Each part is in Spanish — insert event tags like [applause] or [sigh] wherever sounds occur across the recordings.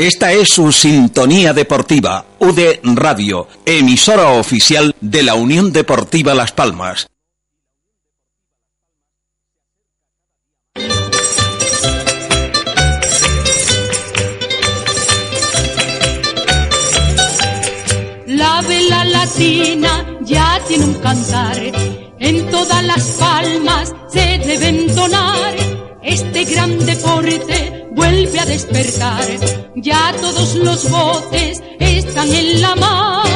Esta es su sintonía deportiva, UD Radio, emisora oficial de la Unión Deportiva Las Palmas. La vela latina ya tiene un cantar, en todas las palmas se debe entonar. Este gran deporte vuelve a despertar, ya todos los botes están en la mar.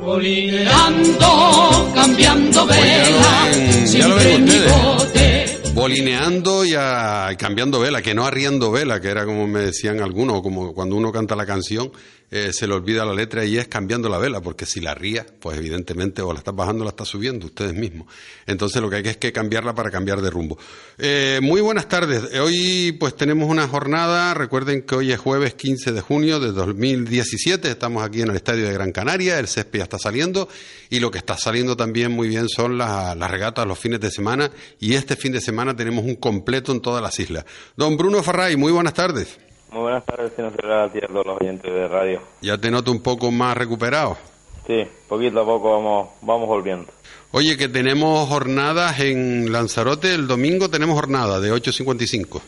Bolineando, cambiando vela, ya lo ven ustedes. Bolineando y a- cambiando vela, que no arriendo vela, que era como me decían algunos, como cuando uno canta la canción, eh, se le olvida la letra y es cambiando la vela, porque si la ría, pues evidentemente o la estás bajando o la estás subiendo, ustedes mismos. Entonces lo que hay que es que cambiarla para cambiar de rumbo. Eh, muy buenas tardes. Eh, Hoy pues tenemos una jornada, recuerden que hoy es jueves 15 de junio de 2017, estamos aquí en el Estadio de Gran Canaria, el césped ya está saliendo y lo que está saliendo también muy bien son las, las regatas los fines de semana y este fin de semana tenemos un completo en todas las islas. Don Bruno Farray, muy buenas tardes. Muy buenas tardes, señor Ferrer, a todos los oyentes de radio. Ya te noto un poco más recuperado. Sí, poquito a poco vamos, vamos volviendo. Oye, que tenemos jornadas en Lanzarote, el domingo tenemos jornada de 8.55.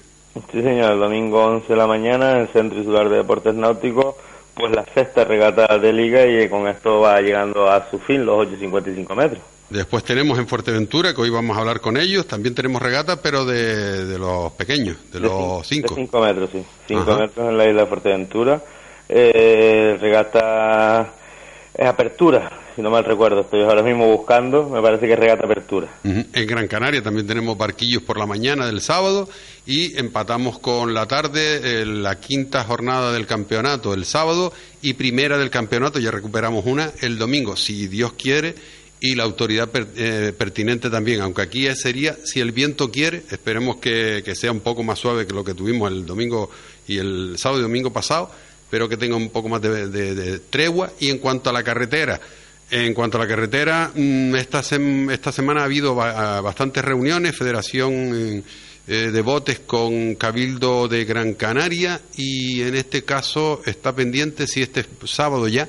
Sí, señor, el domingo 11 de la mañana en el Centro Insular de Deportes Náuticos, pues la sexta regata de liga y con esto va llegando a su fin los 8.55 metros. Después tenemos en Fuerteventura, que hoy vamos a hablar con ellos, también tenemos regata, pero de, de los pequeños, de, los cin- 5. De 5 metros, sí. 5 Ajá. metros en la isla de Fuerteventura. Eh, regata es apertura, si no mal recuerdo. Estoy ahora mismo buscando, me parece que es regata apertura. En Gran Canaria también tenemos barquillos por la mañana del sábado y empatamos con la tarde eh, la quinta jornada del campeonato el sábado y primera del campeonato, ya recuperamos una el domingo, si Dios quiere, y la autoridad per- eh, pertinente también, aunque aquí sería, si el viento quiere, esperemos que, que sea un poco más suave que lo que tuvimos el domingo y el sábado y domingo pasado, pero que tenga un poco más de, de- de tregua. Y en cuanto a la carretera, en cuanto a la carretera, mm, esta, sem- esta semana ha habido ah, bastantes reuniones, Federación eh, eh, de Botes con Cabildo de Gran Canaria y en este caso está pendiente si este sábado ya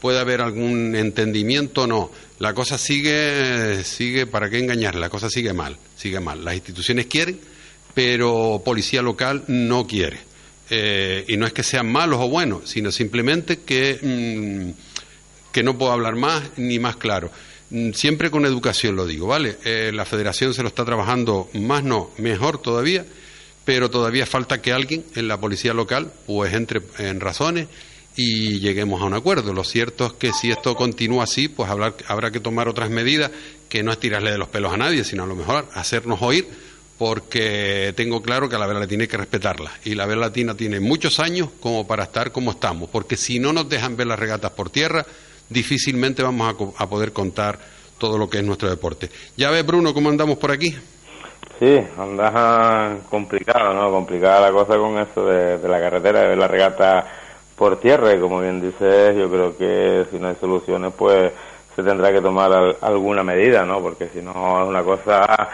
puede haber algún entendimiento o no. La cosa sigue, sigue, ¿para qué engañar? La cosa sigue mal, sigue mal. Las instituciones quieren, pero policía local no quiere. Eh, y no es que sean malos o buenos, sino simplemente que, mm, que no puedo hablar más ni más claro. Mm, Siempre con educación lo digo, ¿vale? Eh, la federación se lo está trabajando más, no, mejor todavía, pero todavía falta que alguien en la policía local pues entre en razones y lleguemos a un acuerdo. Lo cierto es que si esto continúa así, pues habrá, habrá que tomar otras medidas que no es tirarle de los pelos a nadie, sino a lo mejor hacernos oír porque tengo claro que a la vela latina hay que respetarla y la vela latina tiene muchos años como para estar como estamos, porque si no nos dejan ver las regatas por tierra, difícilmente vamos a, poder contar todo lo que es nuestro deporte. Ya ves, Bruno, cómo andamos por aquí. Sí, anda complicado, ¿no? Complicada la cosa con eso de, de la carretera, de ver la regata por tierra y como bien dices, yo creo que si no hay soluciones, pues se tendrá que tomar al- alguna medida, ¿no? Porque si no es una cosa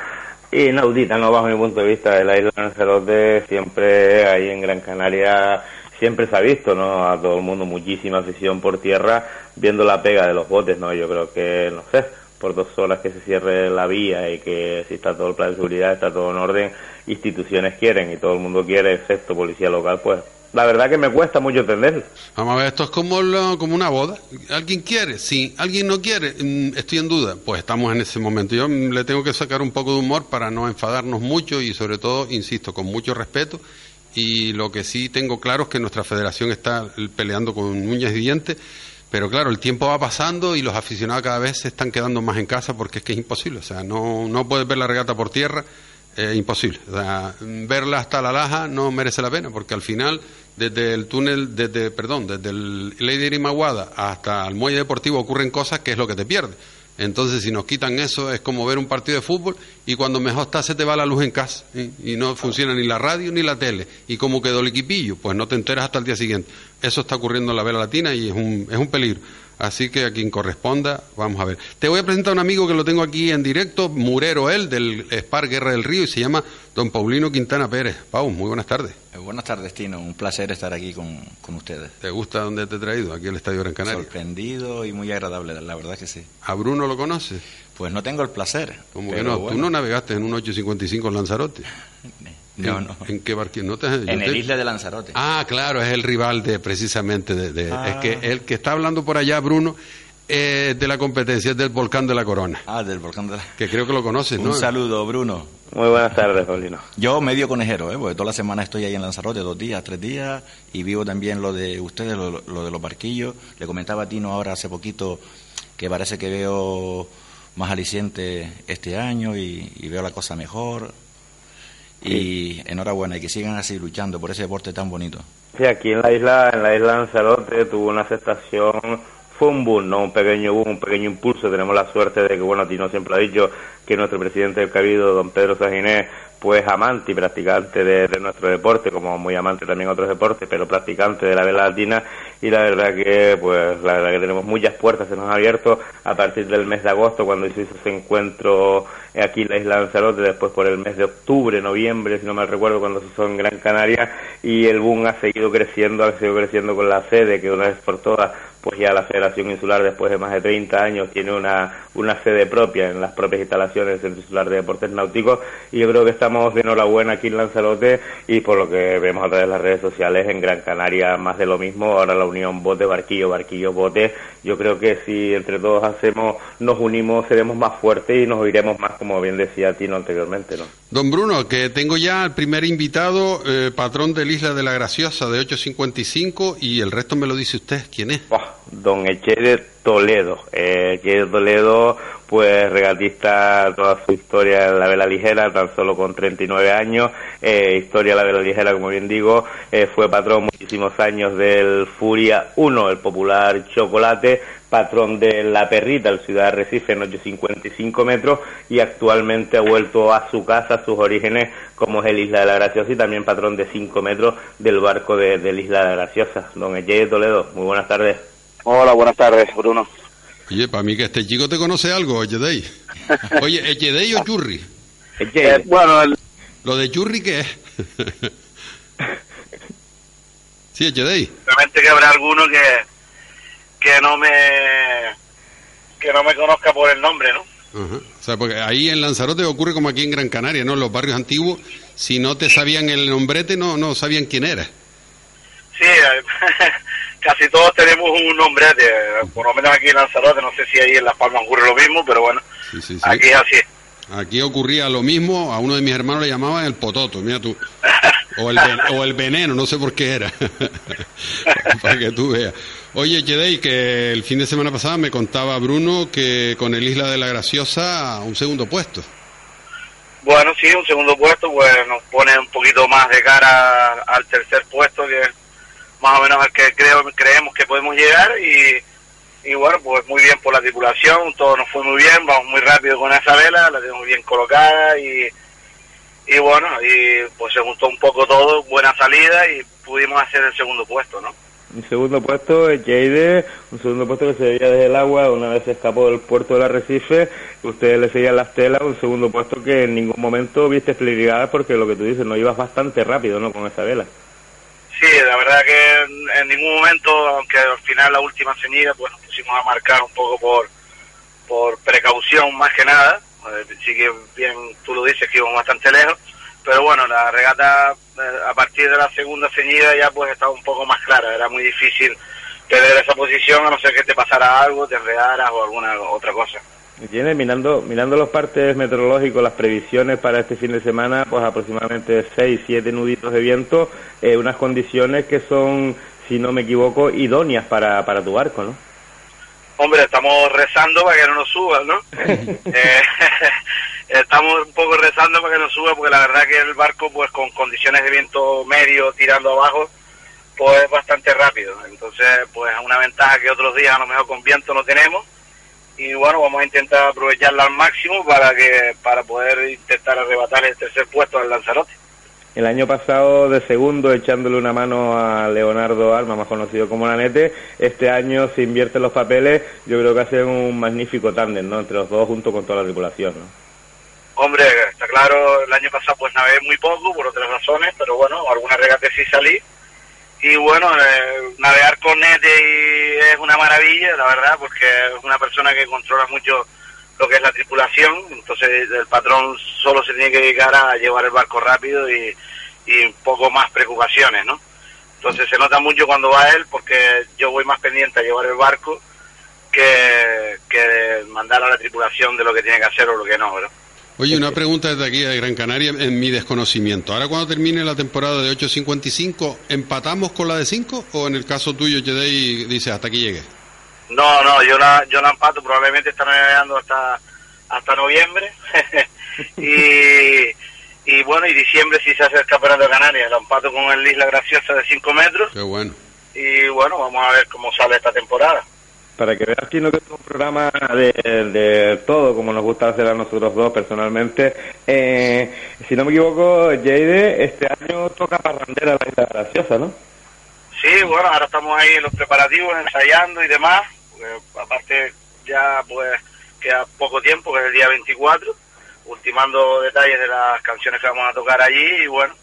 inaudita, ¿no? Bajo mi punto de vista, isla de Lanzarote siempre ahí en Gran Canaria siempre se ha visto, ¿no? A todo el mundo muchísima afición por tierra viendo la pega de los botes, ¿no? Yo creo que, no sé, por dos horas que se cierre la vía y que si está todo el plan de seguridad, está todo en orden, instituciones quieren y todo el mundo quiere, excepto policía local, pues la verdad que me cuesta mucho entenderlo. Vamos a ver, esto es como, lo- como una boda. ¿Alguien quiere? Sí. ¿Alguien no quiere? Mm, Estoy en duda. Pues estamos en ese momento. Yo mm, le tengo que sacar un poco de humor para no enfadarnos mucho y sobre todo, insisto, con mucho respeto. Y lo que sí tengo claro es que nuestra federación está peleando con uñas y dientes. Pero claro, el tiempo va pasando y los aficionados cada vez se están quedando más en casa porque es que es imposible. O sea, no, no puedes ver la regata por tierra eh, imposible. O sea, verla hasta la laja no merece la pena, porque al final, desde el túnel, desde, perdón, desde el Lady Maguada hasta el muelle deportivo ocurren cosas que es lo que te pierde. Entonces, si nos quitan eso, es como ver un partido de fútbol y cuando mejor está se te va la luz en casa y no funciona ni la radio ni la tele. ¿Y cómo quedó el equipillo? Pues no te enteras hasta el día siguiente. Eso está ocurriendo en la vela latina y es un, es un peligro. Así que a quien corresponda, vamos a ver. Te voy a presentar a un amigo que lo tengo aquí en directo, murero él, del Spar Guerra del Río, y se llama don Paulino Quintana Pérez. Pau, muy buenas tardes. Eh, buenas tardes, Tino. Un placer estar aquí con, con, ustedes. ¿Te gusta dónde te he traído? Aquí el Estadio Gran Canaria. Sorprendido y muy agradable, la verdad que sí. ¿A Bruno lo conoces? Pues no tengo el placer. ¿Cómo que no? Tú no navegaste en un 855 en Lanzarote. [laughs] No, ¿En, no. ¿En qué barquillo? ¿No te, en el isla de Lanzarote. Ah, claro, es el rival de precisamente de, de ah. es que el que está hablando por allá, Bruno, eh, de la competencia, es del volcán de la Corona. Ah, del volcán de la Que creo que lo conoces, ¿no? Un saludo, Bruno. Muy buenas tardes, Paulino. Yo medio conejero, ¿eh? porque toda la semana estoy ahí en Lanzarote, dos días, tres días, y vivo también lo de ustedes, lo, lo de los barquillos. Le comentaba a Tino ahora hace poquito que parece que veo más aliciente este año y, y veo la cosa mejor. Y enhorabuena, y que sigan así luchando por ese deporte tan bonito. Sí, aquí en la isla, en la isla Lanzarote tuvo una aceptación un boom, no un pequeño boom, un pequeño impulso. Tenemos la suerte de que, bueno, Tino siempre ha dicho que nuestro presidente del Cabildo, don Pedro Saginés, pues amante y practicante de, nuestro deporte, como muy amante también otros deportes, pero practicante de la vela latina y la verdad que pues la verdad que tenemos muchas puertas, se nos ha abierto a partir del mes de agosto cuando hizo ese encuentro aquí en la isla de Lanzarote, después por el mes de octubre, noviembre, si no me recuerdo, cuando se hizo en Gran Canaria y el boom ha seguido creciendo, ha seguido creciendo con la sede que una vez por todas pues ya la Federación Insular después de más de 30 años tiene una, una sede propia en las propias instalaciones del Centro Insular de Deportes Náuticos y yo creo que estamos de enhorabuena aquí en Lanzarote y por lo que vemos a través de las redes sociales en Gran Canaria más de lo mismo, ahora la unión bote, barquillo, barquillo, bote, yo creo que si entre todos hacemos, nos unimos, seremos más fuertes y nos oiremos más, como bien decía Tino anteriormente, ¿no? Don Bruno, que tengo ya el primer invitado, eh, patrón del Isla de la Graciosa de 855 y el resto me lo dice usted, ¿quién es? Oh, don Eche Toledo, eh, Eche Toledo pues regatista toda su historia en la vela ligera, tan solo con 39 años, eh, historia de la vela ligera, como bien digo, eh, fue patrón muchísimos años del Furia 1, el popular chocolate, patrón de La Perrita, el Ciudad de Recife, en 855 metros, y actualmente ha vuelto a su casa, a sus orígenes, como es el Isla de la Graciosa, y también patrón de 5 metros del barco de, del Isla de la Graciosa. Don Eche Toledo, muy buenas tardes. Hola, buenas tardes, Bruno. Oye, para mí que este chico te conoce algo, Echedey. [laughs] Oye, ¿Echedey o Churri? Eh, bueno, el... ¿Lo de Churri qué es? [laughs] sí, Echedey. Realmente que habrá alguno que, que no me que no me conozca por el nombre, ¿no? Ajá. O sea, porque ahí en Lanzarote ocurre como aquí en Gran Canaria, ¿no? Los barrios antiguos, si no te sabían el nombrete, no, no sabían quién era. Sí, [laughs] casi todos tenemos un nombrete, por lo menos aquí en Lanzarote, no sé si ahí en Las Palmas ocurre lo mismo, pero bueno, Sí, sí, sí. aquí es así. Aquí ocurría lo mismo, a uno de mis hermanos le llamaban el pototo, mira tú. O el, ven- o el veneno, no sé por qué era. [laughs] Para que tú veas. Oye, Chedey, que el fin de semana pasado me contaba Bruno que con el Isla de la Graciosa un segundo puesto. Bueno, sí, un segundo puesto, pues nos pone un poquito más de cara al tercer puesto, que es más o menos al que creo, creemos que podemos llegar y, bueno, pues muy bien por la tripulación, todo nos fue muy bien, vamos muy rápido con esa vela, la tenemos bien colocada y, y bueno, y pues se juntó un poco todo, buena salida y pudimos hacer el segundo puesto, ¿no? Un segundo puesto, Jade, un segundo puesto que se veía desde el agua, una vez se escapó del puerto del Arrecife, ustedes le seguían las telas, un segundo puesto que en ningún momento viste fligada porque lo que tú dices, no ibas bastante rápido, ¿no?, con esa vela. Sí, la verdad que en, ningún momento, aunque al final la última ceñida, pues nos pusimos a marcar un poco por, por precaución más que nada. Eh, sí que bien tú lo dices que íbamos bastante lejos, pero bueno, la regata eh, a partir de la segunda ceñida ya pues estaba un poco más clara, era muy difícil perder esa posición a no ser que te pasara algo, te enredaras o alguna otra cosa. Tiene, mirando, mirando los partes meteorológicos, las previsiones para este fin de semana, pues aproximadamente 6, 7 nuditos de viento, eh, unas condiciones que son, si no me equivoco, idóneas para, para tu barco, ¿no? Hombre, estamos rezando para que no nos suban, ¿no? [laughs] Eh, [laughs] estamos un poco rezando para que nos suba porque la verdad que el barco pues con condiciones de viento medio tirando abajo pues es bastante rápido entonces pues una ventaja que otros días a lo mejor con viento no tenemos y bueno vamos a intentar aprovecharla al máximo para que para poder intentar arrebatar el tercer puesto al Lanzarote el año pasado de segundo echándole una mano a Leonardo Alma, más conocido como Lanete. Este año se invierten los papeles. Yo creo que hace un magnífico tándem, ¿no? Entre los dos junto con toda la tripulación, ¿no? Hombre, está claro, el año pasado pues navegué muy poco por otras razones, pero bueno, algunas regatas sí salí. Y bueno, eh, navegar con Nete es una maravilla, la verdad, porque es una persona que controla mucho lo que es la tripulación, entonces el patrón solo se tiene que dedicar a llevar el barco rápido y, y un poco más preocupaciones, ¿no? Entonces se nota mucho cuando va él porque yo voy más pendiente a llevar el barco que, que mandar a la tripulación de lo que tiene que hacer o lo que no, ¿verdad? Oye, una pregunta desde aquí de Gran Canaria en mi desconocimiento. Ahora cuando termine la temporada de 8.55, ¿empatamos con la de 5 o en el caso tuyo, Jedei, dice hasta aquí llegué? No, no, yo la, yo la empato, probablemente está navegando hasta, hasta noviembre. [laughs] y, y bueno, y diciembre si se hace el campeonato de Canarias, la empato con el Isla Graciosa de 5 metros. Qué bueno. Y bueno, vamos a ver cómo sale esta temporada. Para que veas, Chino, que es un programa de, todo, como nos gusta hacer a nosotros dos personalmente. Eh, si no me equivoco, Jade, este año toca parrandera la Isla Graciosa, ¿no? Sí, bueno, ahora estamos ahí en los preparativos, ensayando y demás. aparte, ya pues queda poco tiempo, que es el día 24, ultimando detalles de las canciones que vamos a tocar allí y bueno,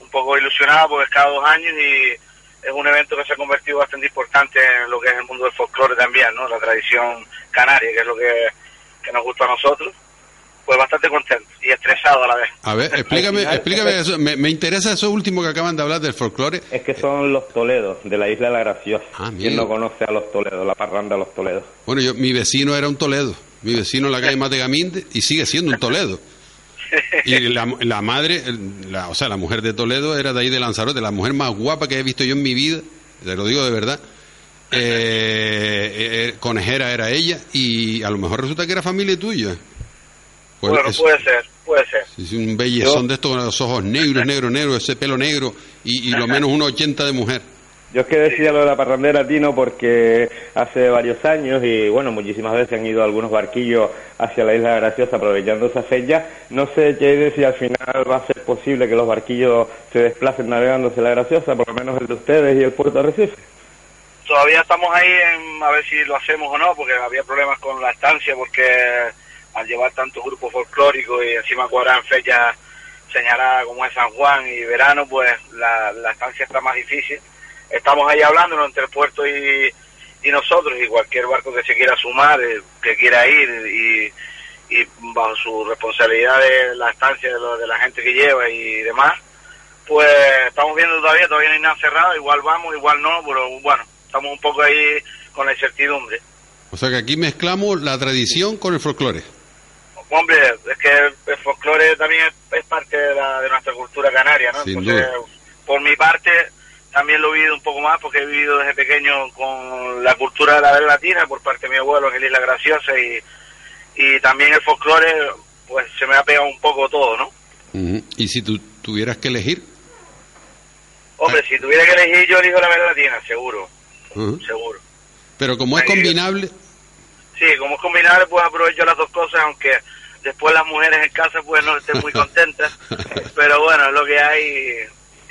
un poco ilusionado porque es cada dos años y es un evento que se ha convertido bastante importante en lo que es el mundo del folclore también, ¿no? La tradición canaria, que es lo que, que nos gusta a nosotros pues bastante contento y estresado a la vez. A ver, [laughs] explícame, explícame eso. Me, me, interesa eso último que acaban de hablar del folclore. Es que son los Toledos, de la isla de la Graciosa. Ah, ¿Quién no conoce a los Toledos, la parranda de los Toledos? Bueno, yo, mi vecino era un Toledo. Mi vecino en la calle [laughs] Mategaminde y sigue siendo un Toledo. Y la, la madre, la, o sea, la mujer de Toledo era de ahí de Lanzarote, la mujer más guapa que he visto yo en mi vida, te lo digo de verdad. Eh, eh, conejera era ella y a lo mejor resulta que era familia tuya. Pues bueno, eso, puede ser, puede ser. Es un bellezón de estos con los ojos negros, negro, negro, ese pelo negro y, y lo menos unos 80 de mujer. Yo es que decía lo de la parrandera, Tino, porque hace varios años y bueno, muchísimas veces han ido algunos barquillos hacia la Isla Graciosa aprovechando esa fecha. No sé, Jade, si al final va a ser posible que los barquillos se desplacen navegando hacia la Graciosa, por lo menos el de ustedes y el puerto de Recife. Todavía estamos ahí en a ver si lo hacemos o no, porque había problemas con la estancia, porque al llevar tantos grupos folclóricos y encima cuadrar fechas señaladas como es San Juan y verano, pues la, la estancia está más difícil estamos ahí hablando entre el puerto y, y nosotros y cualquier barco que se quiera sumar, eh, que quiera ir y, y, bajo su responsabilidad de la estancia de, lo, de la gente que lleva y demás, pues estamos viendo todavía, todavía no hay nada cerrado, igual vamos, igual no, pero bueno, estamos un poco ahí con la incertidumbre. O sea que aquí mezclamos la tradición con el folclore. Hombre, es que el folclore también es, es parte de, la, de nuestra cultura canaria, ¿no? Sin Entonces, duda. por mi parte, también lo he vivido un poco más porque he vivido desde pequeño con la cultura de la vela latina por parte de mi abuelo el Isla Graciosa y, y también el folclore, pues se me ha pegado un poco todo, ¿no? Uh -huh. ¿Y si tú tuvieras que elegir? Hombre, si tuviera que elegir yo elijo la vela latina, seguro, uh -huh. seguro. Pero como es combinable... Sí, como es combinable, pues aprovecho las dos cosas, aunque después las mujeres en casa pues no estén muy [laughs] contentas, pero bueno, es lo que hay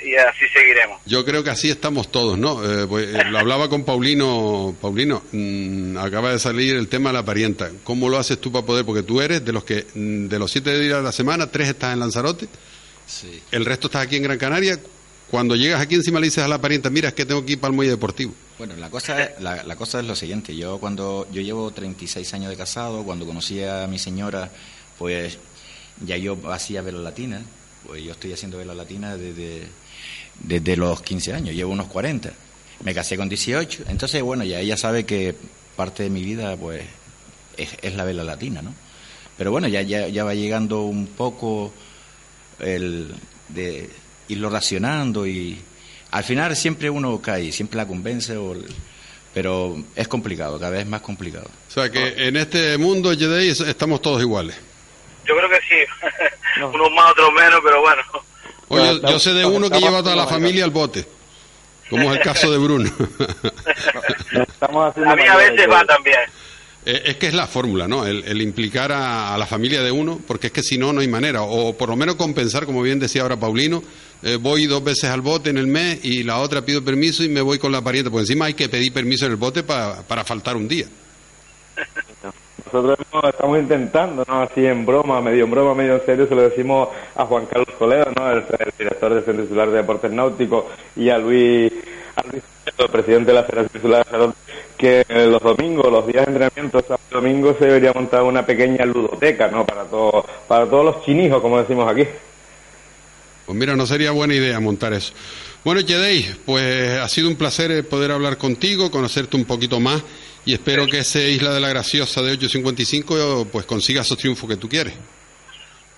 y así seguiremos. Yo creo que así estamos todos, ¿no? Eh, pues, lo hablaba con Paulino, Paulino, mmm, acaba de salir el tema de la parienta. ¿Cómo lo haces tú para poder? Porque tú eres de los que, mm, de los siete días de la semana, tres estás en Lanzarote, sí. el resto estás aquí en Gran Canaria. Cuando llegas aquí encima le dices a la parienta, mira, es que tengo que ir para el muelle deportivo. Bueno, la cosa, es, la, la cosa es lo siguiente, yo cuando, yo llevo 36 años de casado, cuando conocí a mi señora, pues ya yo hacía vela latina, pues yo estoy haciendo vela latina desde desde los 15 años, llevo unos 40. Me casé con 18, entonces, bueno, ya ella sabe que parte de mi vida, pues, es, es la vela latina, ¿no? Pero bueno, ya, ya, ya va llegando un poco el de irlo racionando y al final siempre uno cae, siempre la convence, o, pero es complicado, cada vez más complicado. O sea que en este mundo, Jedei, estamos todos iguales. yo creo que sí. [laughs] Unos más, otros menos, pero bueno. Oye, yo sé de uno que lleva a toda la familia al bote, como es el caso de Bruno. [laughs] a mí a veces va también. Eh, es que es la fórmula, ¿no? El, implicar a, la familia de uno, porque es que si no, no hay manera. O por lo menos compensar, como bien decía ahora Paulino, eh, voy dos veces al bote en el mes y la otra pido permiso y me voy con la pariente. Porque encima hay que pedir permiso en el bote para faltar un día. Nosotros estamos intentando, ¿no? Así en broma, medio en broma, medio en serio, se lo decimos a Juan Carlos Toledo, ¿no? El, director del Centro Titular de Deportes Náuticos, y a Luis, a el presidente de la Federación Titular de Salón, que los domingos, los días de entrenamiento, sábado domingo, se debería montar una pequeña ludoteca, ¿no? Para, todo, para todos los chinijos, como decimos aquí. Pues mira, no sería buena idea montar eso. Bueno, Yedei, pues ha sido un placer eh, poder hablar contigo, conocerte un poquito más y espero que ese Isla de la Graciosa de 8.55 pues consiga esos triunfos que tú quieres.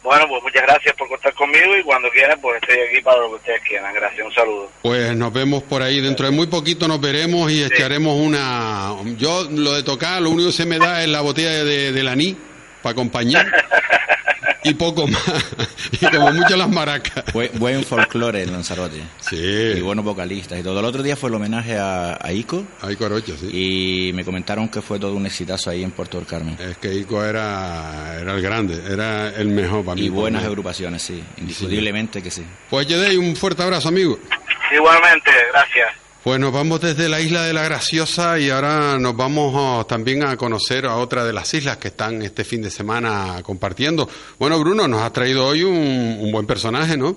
Bueno, pues muchas gracias por contar conmigo y cuando quieran pues estoy aquí para lo que ustedes quieran. Gracias, un saludo. Pues nos vemos por ahí, dentro de muy poquito nos veremos y echaremos una... Yo lo de tocar, lo único que se me da es la botella de, de Laní para acompañar. [laughs] y poco más. [laughs] y como mucho las maracas. Buen, folclore en Lanzarote. Sí. Y buenos vocalistas y todo. El otro día fue el homenaje a, Ico. A Ico Arocha, sí. Y me comentaron que fue todo un exitazo ahí en Puerto del Carmen. Es que Ico era, era el grande, era el mejor para mí. Y buenas agrupaciones, sí. Indiscutiblemente que sí. Pues Yedei, un fuerte abrazo, amigo. Igualmente, gracias. Pues nos vamos desde la isla de la Graciosa y ahora nos vamos oh, también a conocer a otra de las islas que están este fin de semana compartiendo. Bueno, Bruno, nos has traído hoy un, buen personaje, ¿no?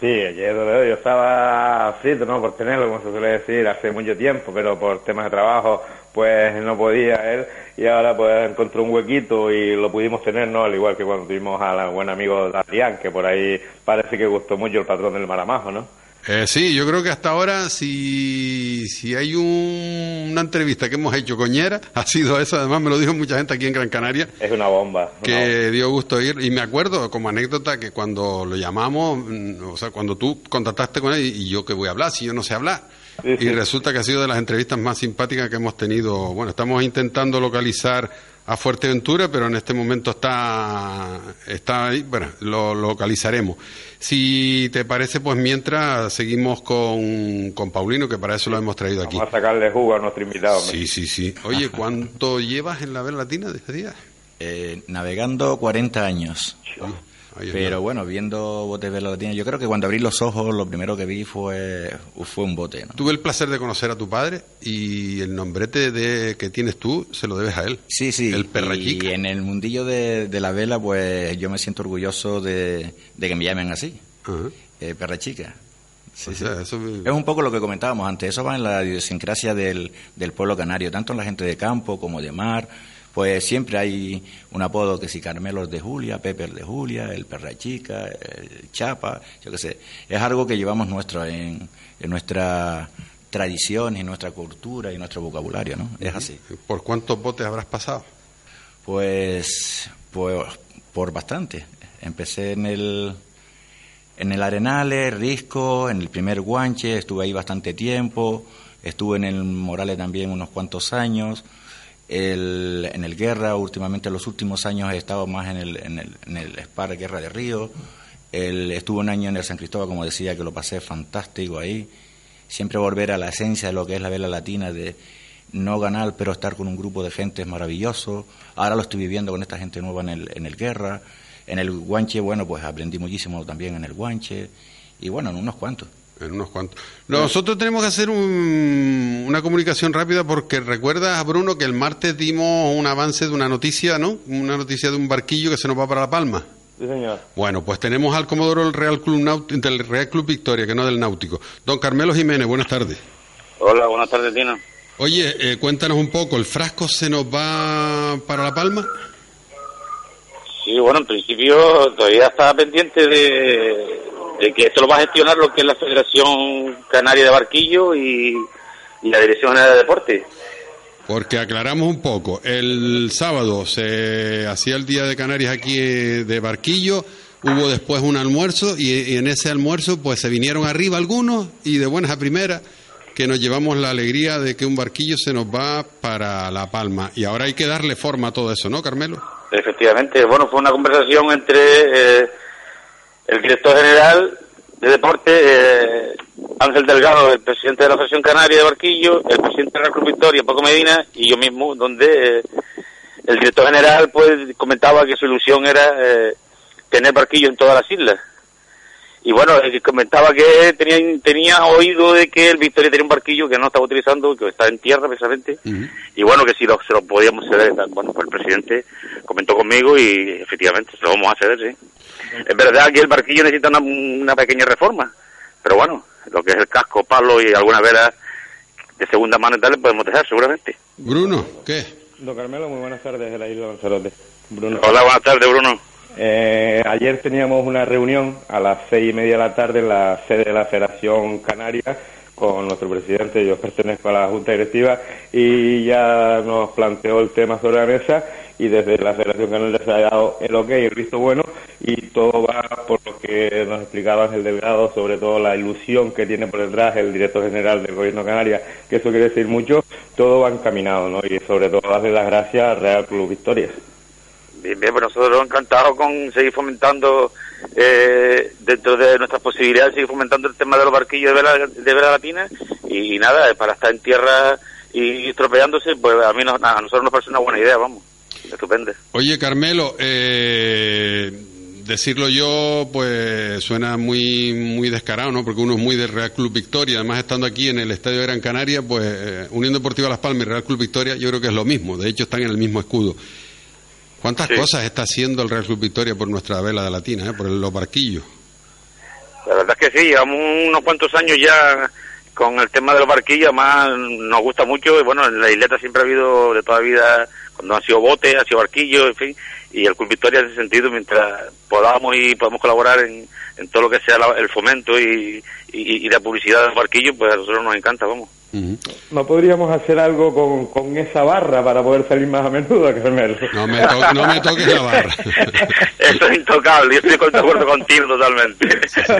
Sí, ayer yo estaba frito, ¿no? Por tenerlo, como se suele decir, hace mucho tiempo, pero por temas de trabajo, pues no podía él. Y ahora pues encontró un huequito y lo pudimos tener, ¿no? Al igual que cuando tuvimos al buen amigo Adrián, que por ahí parece que gustó mucho el patrón del Maramajo, ¿no? Eh, sí, yo creo que hasta ahora, si, si hay una entrevista que hemos hecho coñera, [laughs] ha sido esa. Además, me lo dijo mucha gente aquí en Gran Canaria. Es una bomba. Que dio gusto ir. Y me acuerdo, como anécdota, que cuando lo llamamos, mm, o sea, cuando tú contactaste con él, y yo que voy a hablar, si yo no sé hablar. Y resulta que ha sido de las entrevistas más simpáticas que hemos tenido. Bueno, estamos intentando localizar a Fuerteventura, pero en este momento está, está ahí, bueno, lo, localizaremos. Si te parece, pues mientras seguimos con, con Paulino, que para eso lo hemos traído aquí. Vamos a sacarle jugo a nuestro invitado. Sí, sí, sí. Oye, ¿cuánto [laughs] llevas en la Vela Latina de este día? Eh, navegando 40 años. Pero bueno, viendo botes de latina, yo creo que cuando abrí los ojos, lo primero que vi fue, fue un bote. Tuve el placer de conocer a tu padre y el nombrete de, que tienes tú se lo debes a él. Sí, sí. El perrachica. Y en el mundillo de, la vela, pues yo me siento orgulloso de, que me llamen así. Eh, perra chica. Es un poco lo que comentábamos antes, eso va en la idiosincrasia del, del pueblo canario, tanto en la gente de campo como de mar pues siempre hay un apodo que si Carmelo es de Julia, Pepe es de Julia, el Perra Chica, el Chapa, yo qué sé. Es algo que llevamos nuestro en, nuestra tradición y nuestra cultura y nuestro vocabulario, ¿no? Es así. ¿Por cuántos botes habrás pasado? Pues, pues por bastante. Empecé en el en el Arenales, Risco, en el primer Guanche, estuve ahí bastante tiempo, estuve en el Morales también unos cuantos años el, en el Guerra, últimamente en los últimos años he estado más en el, en el, en el Spar Guerra de Río. El, estuve un año en el San Cristóbal, como decía, que lo pasé fantástico ahí. Siempre volver a la esencia de lo que es la vela latina, de no ganar, pero estar con un grupo de gente es maravilloso. Ahora lo estoy viviendo con esta gente nueva en el, en el Guerra. En el Guanche, bueno, pues aprendí muchísimo también en el Guanche. Y bueno, en unos cuantos en unos cuantos. Nosotros tenemos que hacer una comunicación rápida porque recuerdas, Bruno, que el martes dimos un avance de una noticia, ¿no? Una noticia de un barquillo que se nos va para La Palma. Sí, señor. Bueno, pues tenemos al Comodoro del Real Club, del Real Club Victoria, que no del Náutico. Don Carmelo Jiménez, buenas tardes. Hola, buenas tardes, Tino. Oye, eh, cuéntanos un poco, ¿el frasco se nos va para La Palma? Sí, bueno, en principio todavía está pendiente de, que esto lo va a gestionar lo que es la Federación Canaria de Barquillo y, la Dirección General de Deportes. Porque aclaramos un poco, el sábado se hacía el Día de Canarias aquí eh, de Barquillo, hubo después un almuerzo y, en ese almuerzo pues se vinieron arriba algunos y de buenas a primeras que nos llevamos la alegría de que un barquillo se nos va para La Palma y ahora hay que darle forma a todo eso, ¿no, Carmelo? Efectivamente, bueno, fue una conversación entre eh, el director general de deporte, eh, Ángel Delgado, el presidente de la Asociación Canaria de Barquillo, el presidente de la Club Victoria, Paco Medina, y yo mismo, donde eh, el director general pues comentaba que su ilusión era eh, tener barquillo en todas las islas. Y bueno, comentaba que tenía, tenía oído de que el Victoria tenía un barquillo que no estaba utilizando, que está en tierra precisamente, y bueno, que si lo, se lo podíamos ceder, bueno, pues el presidente comentó conmigo y efectivamente se lo vamos a ceder, sí. Es verdad que el barquillo necesita una, una pequeña reforma, pero bueno, lo que es el casco, palo y alguna vela de segunda mano y tal le podemos dejar seguramente. Bruno, ¿qué? Don Carmelo, muy buenas tardes de la isla Lanzarote. Bruno. Hola, buenas tardes, Bruno. Eh, ayer teníamos una reunión a las seis y media de la tarde en la sede de la Federación Canaria con nuestro presidente, yo pertenezco a la Junta Directiva, y ya nos planteó el tema sobre la mesa y desde la Federación Canaria se ha dado el ok, el visto bueno, y todo va por lo que nos explicaba Ángel Delgado, sobre todo la ilusión que tiene por detrás el director general del Gobierno Canaria, que eso quiere decir mucho, todo va encaminado, ¿no? Y sobre todo darle las gracias al Real Club Victorias. Bien, bien, pues nosotros encantados con seguir fomentando, eh, dentro de nuestras posibilidades, seguir fomentando el tema de los barquillos de vela, de vela latina y, nada, para estar en tierra y estropeándose, pues a mí nos- a nosotros nos parece una buena idea, vamos, estupendo. Oye, Carmelo, eh, decirlo yo, pues suena muy muy descarado, ¿no? Porque uno es muy del Real Club Victoria. Además, estando aquí en el Estadio de Gran Canaria, pues eh, Unión Deportiva Las Palmas y Real Club Victoria, yo creo que es lo mismo. De hecho, están en el mismo escudo. ¿Cuántas Sí. cosas está haciendo el Real Club Victoria por nuestra vela de latina, eh? por el- los barquillos? La verdad es que sí, llevamos unos cuantos años ya con el tema de los barquillos, además nos gusta mucho, y bueno, en la isleta siempre ha habido de toda vida, cuando han sido botes, ha sido barquillos, en fin, y el Club Victoria en ese sentido, mientras podamos y podamos colaborar en, en todo lo que sea la- el fomento y, y, y la publicidad de los barquillos, pues a nosotros nos encanta, vamos. Ujú. ¿No podríamos hacer algo con, con esa barra para poder salir más a menudo, Carmelo? No me, to- no me toques la barra. [laughs] Eso es intocable, yo estoy de acuerdo contigo totalmente.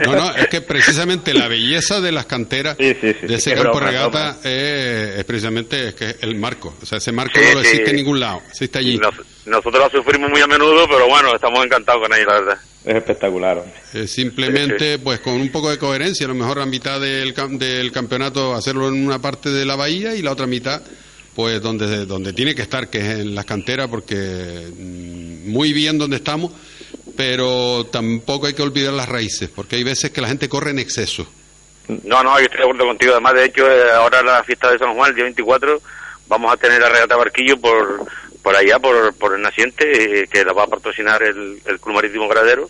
No, no, es que precisamente la belleza de las canteras Sí, sí, sí, de ese campo broma, regata es, es precisamente es que el marco. O sea, ese marco Sí, no lo existe sí. en ningún lado, existe allí. Nosotros la sufrimos muy a menudo, pero bueno, estamos encantados con ella, la verdad. Es espectacular. hombre. Eh, simplemente, pues con un poco de coherencia, a lo mejor a mitad del, cam- del campeonato hacerlo en una parte de la bahía y la otra mitad, pues donde, donde tiene que estar, que es en las canteras, porque mm, muy bien donde estamos, pero tampoco hay que olvidar las raíces, porque hay veces que la gente corre en exceso. No, no, yo estoy de acuerdo contigo. Además, de hecho, eh, ahora la fiesta de San Juan, el día 24, vamos a tener la regata Barquillo por, por allá, por, por el naciente, eh, que la va a patrocinar el, el Club Marítimo Gradero,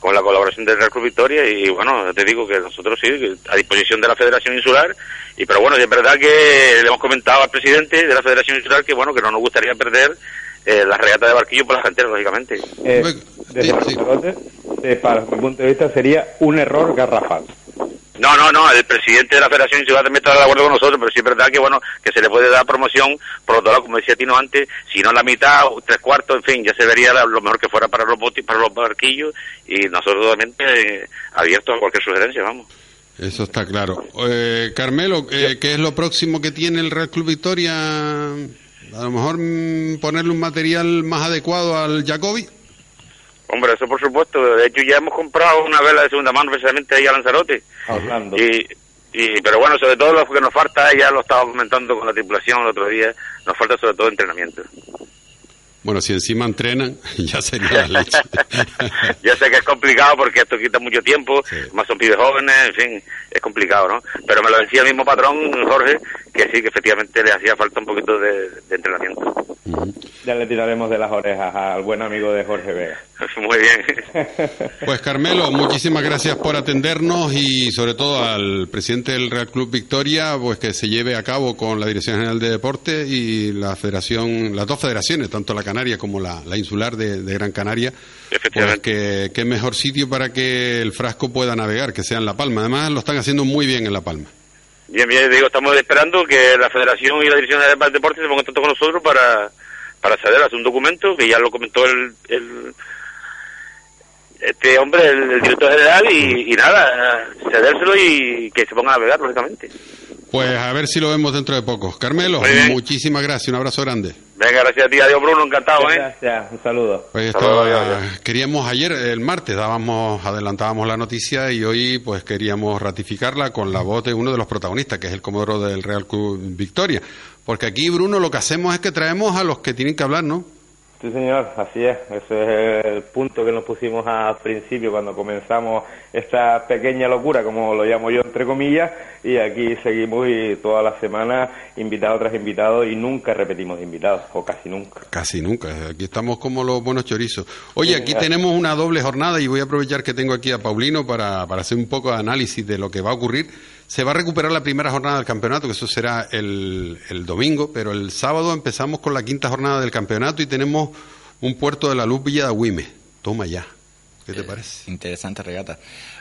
con la colaboración del Real Club Victoria. Y bueno, te digo que nosotros sí, que a disposición de la Federación Insular. Y pero bueno, es verdad que le hemos comentado al presidente de la Federación Insular que bueno, que no nos gustaría perder eh, la regata de Barquillo por las canteras, lógicamente. Eh, desde sí, eh, para mi punto de vista, sería un error garrafal. No, no, no, el presidente de la Federación Ciudad también está de acuerdo con nosotros, pero sí es verdad que, bueno, que se le puede dar promoción, por otro lado, como decía Tino antes, si no la mitad o tres cuartos, en fin, ya se vería lo mejor que fuera para los para los barquillos y nosotros totalmente eh, abiertos a cualquier sugerencia, vamos. Eso está claro. Eh, Carmelo, eh, ¿qué es lo próximo que tiene el Real Club Victoria? A lo mejor mm, ponerle un material más adecuado al Jacobi. Hombre, eso por supuesto, de hecho ya hemos comprado una vela de segunda mano precisamente ahí a Lanzarote. Hablando. Y, y, pero bueno, sobre todo lo que nos falta, ya lo estaba comentando con la tripulación el otro día, nos falta sobre todo entrenamiento. Bueno, si encima entrenan, [laughs] ya sería la leche. [laughs] ya sé que es complicado porque esto quita mucho tiempo, Sí. más son pibes jóvenes, en fin, es complicado, ¿no? Pero me lo decía el mismo patrón, Jorge, que sí, que efectivamente le hacía falta un poquito de, de entrenamiento. Ya le tiraremos de las orejas al buen amigo de Jorge Vega. [laughs] Muy bien. Pues Carmelo, muchísimas gracias por atendernos y sobre todo al presidente del Real Club Victoria, pues que se lleve a cabo con la Dirección General de Deportes y la Federación, las dos federaciones, tanto la Canaria como la, la Insular de, de Gran Canaria, pues que qué mejor sitio para que el frasco pueda navegar, que sea en La Palma. Además lo están haciendo muy bien en La Palma. Bien, bien, digo, estamos esperando que la Federación y la Dirección de Deportes se pongan en contacto con nosotros para, para ceder, hacer un documento, que ya lo comentó el, el este hombre, el, el director general, y, y nada, cedérselo y que se pongan a navegar, lógicamente. Pues a ver si lo vemos dentro de poco. Carmelo, muchísimas gracias, un abrazo grande. Venga, gracias a ti, adiós Bruno, encantado, ¿eh? Gracias, un saludo. Pues adiós, ah, queríamos ayer, el martes, dábamos, adelantábamos la noticia y hoy pues queríamos ratificarla con la voz de uno de los protagonistas, que es el comodoro del Real Club Victoria. Porque aquí, Bruno, lo que hacemos es que traemos a los que tienen que hablar, ¿no? Sí, señor, así es. Ese es el punto que nos pusimos al principio cuando comenzamos esta pequeña locura, como lo llamo yo, entre comillas, y aquí seguimos y toda la semana invitados tras invitados y nunca repetimos de invitados, o casi nunca. Casi nunca. Aquí estamos como los buenos chorizos. Oye, aquí tenemos una doble jornada y voy a aprovechar que tengo aquí a Paulino para, para hacer un poco de análisis de lo que va a ocurrir. Se va a recuperar la primera jornada del campeonato, que eso será el, el domingo, pero el sábado empezamos con la quinta jornada del campeonato y tenemos un puerto de la luz Villa de Agüime. Toma ya. ¿Qué te parece? Interesante regata.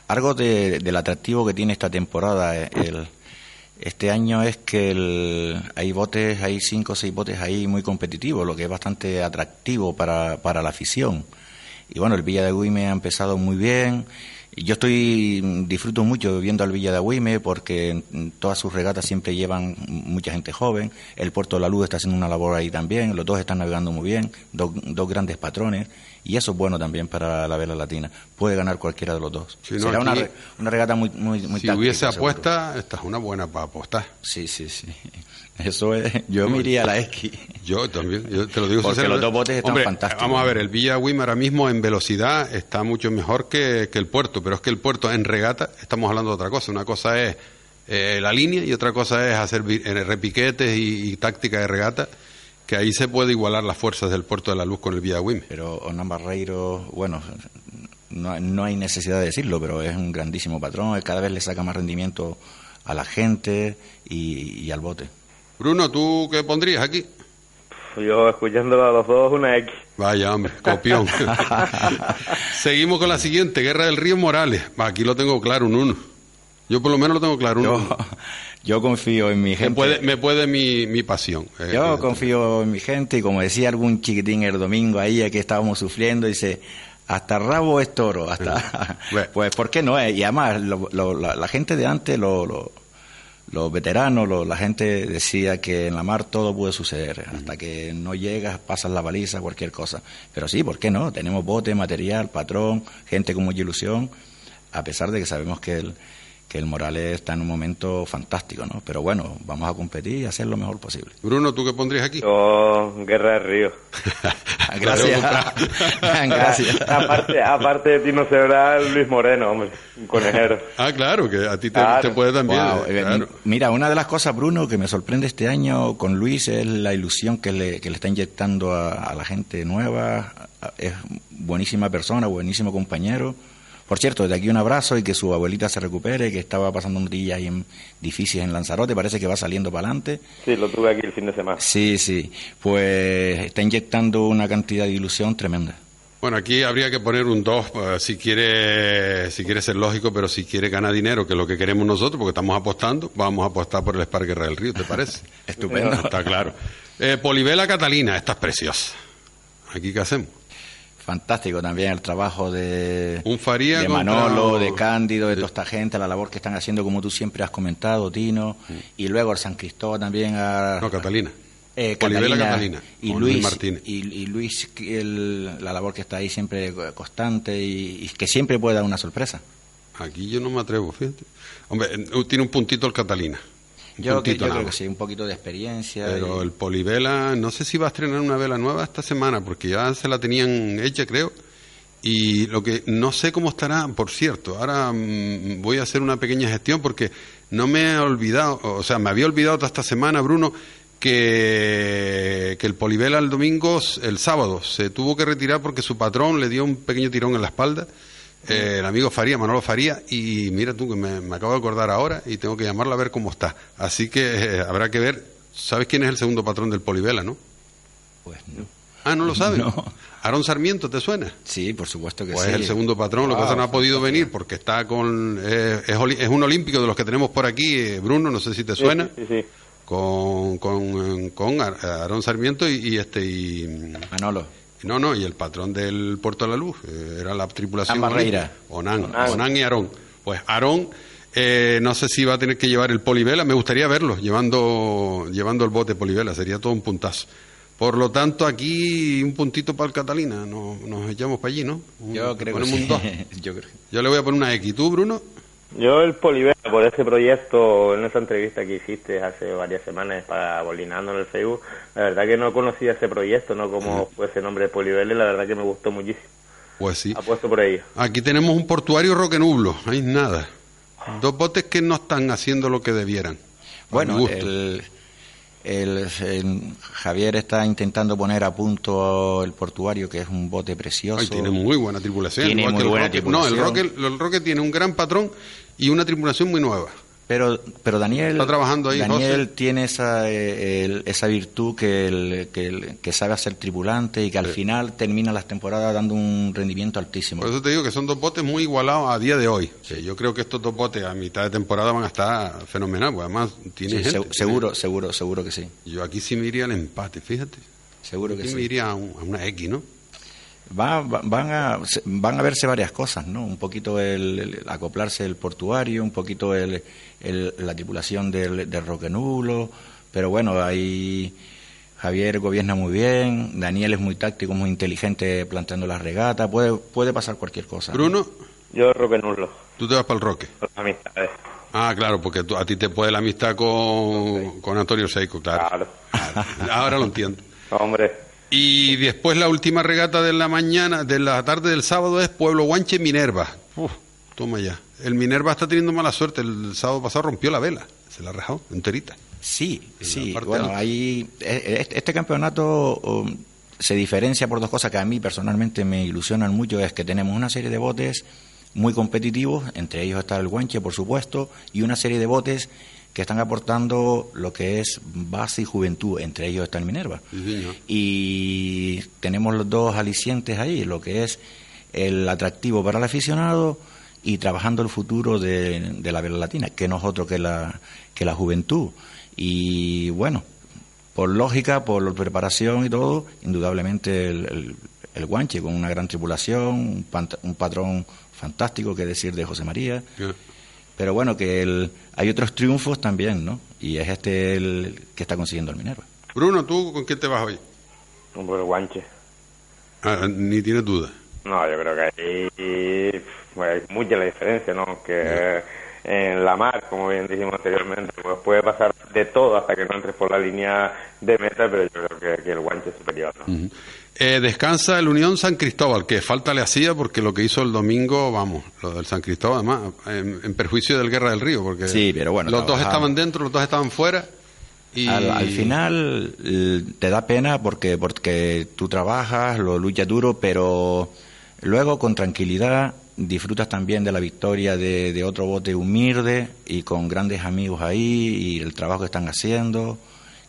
Algo de- del atractivo que tiene esta temporada eh, el, este año es que el- hay botes, hay cinco o seis botes ahí muy competitivos, lo que es bastante atractivo para, para la afición. Y bueno, el Villa de Agüime ha empezado muy bien. Yo estoy disfruto mucho viendo al Villa de Agüime porque en- en todas sus regatas siempre llevan mucha gente joven. El Puerto de la Luz está haciendo una labor ahí también. Los dos están navegando muy bien. Dos, dos grandes patrones. Y eso es bueno también para la vela latina. Puede ganar cualquiera de los dos. Será una, aquí- una regata muy, muy, muy Si táctica, hubiese seguro. apuesta, esta es una buena para apostar. Sí, sí, sí. Eso es. Yo me iría a la X. Yo también, yo te lo digo Porque los dos botes están Hombre, fantásticos. Vamos a ver, el Villa Wim ahora mismo en velocidad está mucho mejor que, que el puerto, pero es que el puerto en regata estamos hablando de otra cosa. Una cosa es eh, la línea y otra cosa es hacer eh, repiquetes y, y táctica de regata, que ahí se puede igualar las fuerzas del puerto de la luz con el Villa Wim. Pero Hernán Barreiro, bueno, no, no hay necesidad de decirlo, pero es un grandísimo patrón. Cada vez le saca más rendimiento a la gente y, y al bote. Bruno, ¿tú qué pondrías aquí? Yo escuchándolo a los dos, una X. Vaya, hombre, copión. [laughs] Seguimos con la siguiente, Guerra del Río Morales. Aquí lo tengo claro, un 1. Yo por lo menos lo tengo claro, Yo, 1. [laughs] yo confío en mi Me gente. puede, me puede mi, mi pasión. Eh, Yo eh, confío en mi gente y como decía algún chiquitín el domingo ahí que estábamos sufriendo, dice, hasta rabo es toro, hasta... Bueno. [laughs] pues, ¿por qué no? eh? Y además, lo- lo- la, la gente de antes, lo- lo- los veteranos, la gente decía que en la mar todo puede suceder, hasta que no llegas, pasas la baliza, cualquier cosa. Pero sí, ¿por qué no? Tenemos bote, material, patrón, gente con mucha ilusión, a pesar de que sabemos que el, que el Morales está en un momento fantástico, ¿no? Pero bueno, vamos a competir y hacer lo mejor posible. Bruno, ¿tú qué pondrías aquí? Yo, Guerra del Río. [laughs] Gracias. [laughs] Gracias. aparte, aparte de ti no se verá Luis Moreno, hombre, un conejero. [laughs] Ah, claro, que a ti te, Claro. te puede también. Wow, eh, claro. Mira, una de las cosas, Bruno, que me sorprende este año con Luis es la ilusión que le, que le está inyectando a, a la gente nueva. Es buenísima persona, buenísimo compañero. Por cierto, desde aquí un abrazo y que su abuelita se recupere, que estaba pasando un día ahí en- difícil en Lanzarote, parece que va saliendo para adelante. Sí, lo tuve aquí el fin de semana. Sí, sí, pues está inyectando una cantidad de ilusión tremenda. Bueno, aquí habría que poner un 2 si quiere si quiere ser lógico, pero si quiere ganar dinero, que es lo que queremos nosotros, porque estamos apostando, vamos a apostar por el Spark Guerra del Río, ¿te parece? [laughs] Estupendo. Está claro. Eh, Polivela Catalina, esta es preciosa. ¿Aquí qué hacemos? Fantástico también el trabajo de, Un Faría de contra- Manolo, de Cándido, de toda esta gente, la labor que están haciendo, como tú siempre has comentado, Tino, y luego el San Cristóbal también. A, No, Catalina. eh, Catalina, y Luis, Martínez. y, y Luis, el- la labor que está ahí siempre constante y, y que siempre puede dar una sorpresa. Aquí yo no me atrevo, fíjate. Hombre, eh, tiene un puntito el Catalina. Yo, que- yo creo que sí, un poquito de experiencia. Pero y- el Polivela, no sé si va a estrenar una vela nueva esta semana, porque ya se la tenían hecha, creo. Y lo que no sé cómo estará, por cierto, ahora mm, voy a hacer una pequeña gestión porque no me he olvidado, o sea, me había olvidado toda esta semana, Bruno, que, que el Polivela el domingo, el sábado, se tuvo que retirar porque su patrón le dio un pequeño tirón en la espalda, eh, el amigo Faría, Manolo Faría, y mira tú que me, me acabo de acordar ahora y tengo que llamarla a ver cómo está. Así que eh, habrá que ver, ¿sabes quién es el segundo patrón del Polivela, no? Pues no. Ah, ¿no lo sabes? No. Aarón Sarmiento, ¿te suena? Sí, por supuesto que Pues sí. es el segundo patrón, lo que pasa es que no ha podido venir porque está con... eh, es, un olímpico de los que tenemos por aquí, eh, Bruno, no sé si te suena, Sí, sí, sí. con, con, con Ar- Aarón Sarmiento y, y este... Y, Manolo. No, no, y el patrón del Puerto de la Luz, eh, era la tripulación... Onan, Onan. Onan y Aarón. Pues Aarón, eh, no sé si va a tener que llevar el polivela, me gustaría verlo, llevando, llevando el bote polivela, sería todo un puntazo. Por lo tanto, aquí un puntito para el Catalina, nos, nos echamos para allí, ¿no? Un- [laughs] Yo creo que sí. un dos. Yo creo. Yo le voy a poner una X. ¿Tú, Bruno? Yo el Polivela, por ese proyecto, en esa entrevista que hiciste hace varias semanas para Bolinando en el Facebook, la verdad que no conocía ese proyecto, ¿no? Como fue ese nombre de Polivela y la verdad que me gustó muchísimo. Pues sí. Apuesto por ello. Aquí tenemos un portuario roque nublo, hay nada. Dos botes que no están haciendo lo que debieran. Bueno, el, el- el- Javier está intentando poner a punto el portuario, que es un bote precioso. Ay, tiene muy buena tripulación. Tiene muy el buena Roque. No, el tripulación. Roque, el Roque tiene un gran patrón y una tripulación muy nueva. Pero, pero Daniel, Está trabajando ahí, Daniel José. tiene esa, eh, el- esa virtud que, el- que, el- que sabe hacer tripulante y que al final termina las temporadas dando un rendimiento altísimo. Por eso te digo que son dos botes muy igualados a día de hoy. Sí, yo creo que estos dos botes a mitad de temporada van a estar fenomenal, porque además tiene Sí, gente. se- seguro, seguro, seguro que sí. Yo aquí sí me iría al empate, fíjate. Seguro que Aquí sí. me iría a, un- a una X, ¿no? Va- va- van, a, se- van a verse varias cosas, ¿no? Un poquito el, el acoplarse el portuario, un poquito el, el- la tripulación del, del Roque Nulo, pero bueno, ahí Javier gobierna muy bien, Daniel es muy táctico, muy inteligente planteando las regatas, puede, puede pasar cualquier cosa. ¿no? Bruno, Yo Roque Nulo, tú te vas para el Roque. amistades. Ah, claro, porque tú- a ti te puede la amistad con, con Antonio Seiko, claro. Claro. Ahora lo entiendo. Hombre, Y después la última regata de la mañana, de la tarde del sábado es Pueblo Guanche Minerva. Uf, toma ya. El Minerva está teniendo mala suerte. El sábado pasado rompió la vela. Se la ha rajado enterita. Sí, En sí. Bueno, ahí eh, este, este campeonato um, se diferencia por dos cosas que a mí personalmente me ilusionan mucho. Es que tenemos una serie de botes muy competitivos, entre ellos está el Guanche, por supuesto, y una serie de botes que están aportando lo que es base y juventud, entre ellos está el Minerva. Y tenemos los dos alicientes ahí, lo que es el atractivo para el aficionado y trabajando el futuro de, de la vela latina, que no es otro que la, que la juventud. Y bueno, por lógica, por preparación y todo, indudablemente el, el, el guanche con una gran tripulación, un, un patrón fantástico, que decir de José María. Ya. Pero bueno, que el, hay otros triunfos también, ¿no? Y es este el que está consiguiendo el Minerva. Bruno, ¿tú con quién te vas hoy? por el guanche. Ah, ni tienes duda. No, yo creo que ahí pues, hay mucha la diferencia, ¿no? Que en la mar, como bien dijimos anteriormente, pues puede pasar de todo hasta que no entres por la línea de meta, pero yo creo que, que el guanche es superior, ¿no? Eh, descansa el Unión San Cristóbal, que falta le hacía porque lo que hizo el domingo, vamos, lo del San Cristóbal, además, en, en perjuicio del Guerra del Río, porque Sí, pero bueno, los dos estaban dentro, los dos estaban fuera. Y Al, al final te da pena porque, porque tú trabajas, lo luchas duro, pero luego con tranquilidad disfrutas también de la victoria de, de otro bote humilde y con grandes amigos ahí y el trabajo que están haciendo.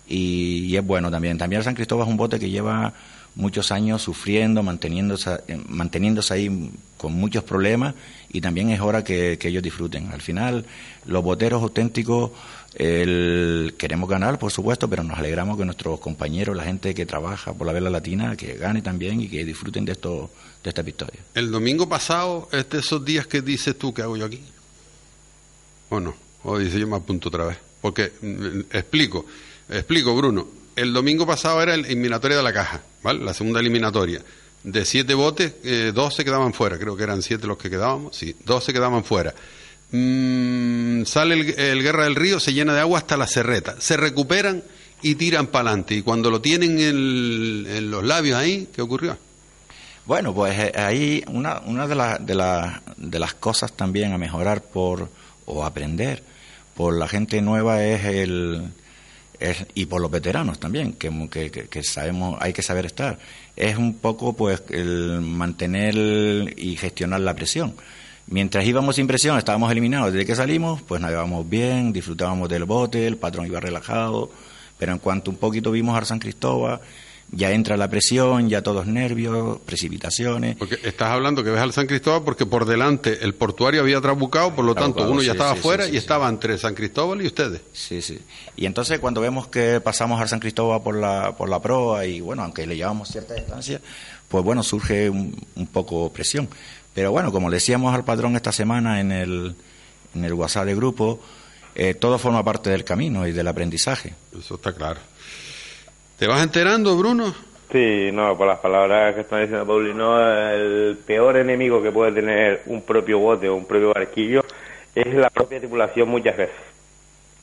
Y, y es bueno también. También el San Cristóbal es un bote que lleva muchos años sufriendo, manteniéndose, eh, manteniéndose ahí con muchos problemas y también es hora que, ellos disfruten. Al final, los boteros auténticos queremos ganar, por supuesto, pero nos alegramos que nuestros compañeros, la gente que trabaja por la vela latina, que gane también y que disfruten de esto, de esta victoria. el domingo pasado es de esos días que dices tú que hago yo aquí. ¿O no? O dice yo me apunto otra vez. Porque, mm, explico, explico, Bruno. El domingo pasado era el eliminatoria de la caja, ¿vale? La segunda eliminatoria. De siete botes, eh, dos se quedaban fuera. Creo que eran siete los que quedábamos. Sí, dos se quedaban fuera. Mm, sale el, Guerra del Río, se llena de agua hasta la serreta. Se recuperan y tiran para adelante. Y cuando lo tienen en, en los labios ahí, ¿qué ocurrió? Bueno, pues eh, ahí una, una de, la- de, la- de las cosas también a mejorar por o aprender por la gente nueva es el es- y por los veteranos también que, que, que- sabemos hay que saber estar. Es un poco pues el mantener y gestionar la presión. Mientras íbamos sin presión estábamos eliminados. Desde que salimos pues navegábamos bien disfrutábamos del bote el patrón iba relajado pero en cuanto un poquito vimos a San Cristóbal ya entra la presión, ya todos nervios, precipitaciones. Porque estás hablando que ves al San Cristóbal porque por delante el portuario había trabucado, por lo tanto uno ya estaba sí, fuera sí, y estaba entre San Cristóbal y ustedes. Sí, sí. Y entonces cuando vemos que pasamos al San Cristóbal por la, por la proa y bueno, aunque le llevamos cierta distancia, pues bueno, surge un, un poco presión. Pero bueno, como le decíamos al patrón esta semana en el, en el WhatsApp de grupo, eh, todo forma parte del camino y del aprendizaje. Eso está claro. ¿Te vas enterando, Bruno? Sí, no, por las palabras que está diciendo Paulino, el peor enemigo que puede tener un propio bote o un propio barquillo es la propia tripulación muchas veces.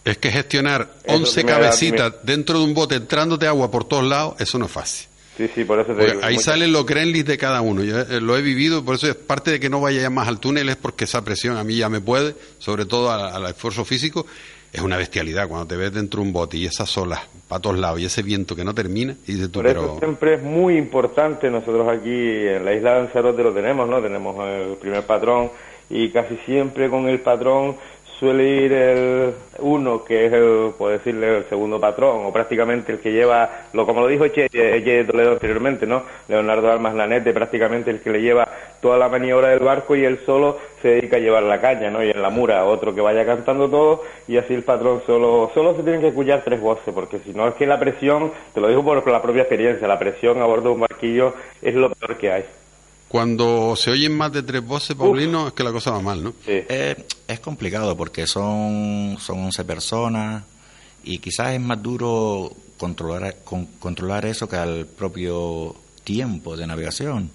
Es que gestionar Eso 11 que me da- cabecitas dentro de un bote entrándote agua por todos lados, eso no es fácil. Sí, sí, por eso te digo. ahí salen los Grenlis de cada uno. Yo eh, lo he vivido, por eso es parte de que no vaya ya más al túnel, es porque esa presión a mí ya me puede, sobre todo al esfuerzo físico. Es una bestialidad cuando te ves dentro de un bote y esas olas para todos lados y ese viento que no termina. Y dices tú, Por eso pero. siempre es muy importante, nosotros aquí en la isla de Lanzarote lo tenemos, ¿no? Tenemos el primer patrón y casi siempre con el patrón suele ir el uno que es el, por decirle, el segundo patrón o prácticamente el que lleva, lo como lo dijo Eche de Toledo anteriormente, ¿no? Leonardo Almas Lanete, prácticamente el que le lleva toda la maniobra del barco y él solo se dedica a llevar la caña, ¿no? Y en la mura otro que vaya cantando todo y así el patrón solo, solo se tienen que escuchar tres voces porque si no es que la presión, te lo digo por la propia experiencia, la presión a bordo de un barquillo es lo peor que hay. Cuando se oyen más de tres voces, Paulino, es que la cosa va mal, ¿no? Eh, es complicado porque son, son 11 personas y quizás es más duro controlar, con- controlar eso que al propio tiempo de navegación.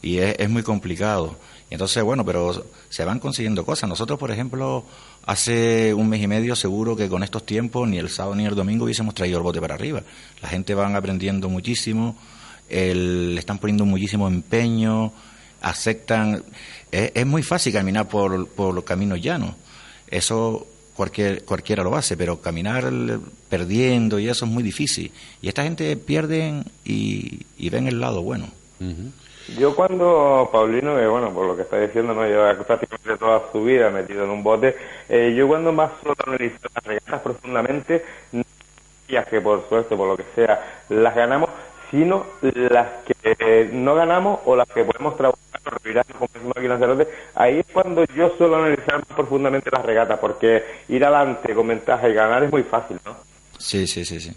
Y es, es muy complicado. Y entonces, bueno, pero se van consiguiendo cosas. Nosotros, por ejemplo, hace un mes y medio seguro que con estos tiempos ni el sábado ni el domingo hubiésemos traído el bote para arriba. La gente van aprendiendo muchísimo, el- le están poniendo muchísimo empeño, aceptan. Es, es muy fácil caminar por, por los caminos llanos. Eso cualquier, cualquiera lo hace, pero caminar perdiendo y eso es muy difícil. Y esta gente pierden y, y ven el lado bueno. Yo cuando Paulino, que bueno, por lo que está diciendo, no lleva prácticamente toda su vida metido en un bote, eh, yo cuando más solo analizo las regatas profundamente, que por suerte, por lo que sea, las ganamos, sino las que no ganamos o las que podemos trabajar o revirar, como decimos aquí en Lanzarote, ahí es cuando yo suelo analizar más profundamente las regatas, porque ir adelante con ventaja y ganar es muy fácil, ¿no? Sí, sí, sí, sí.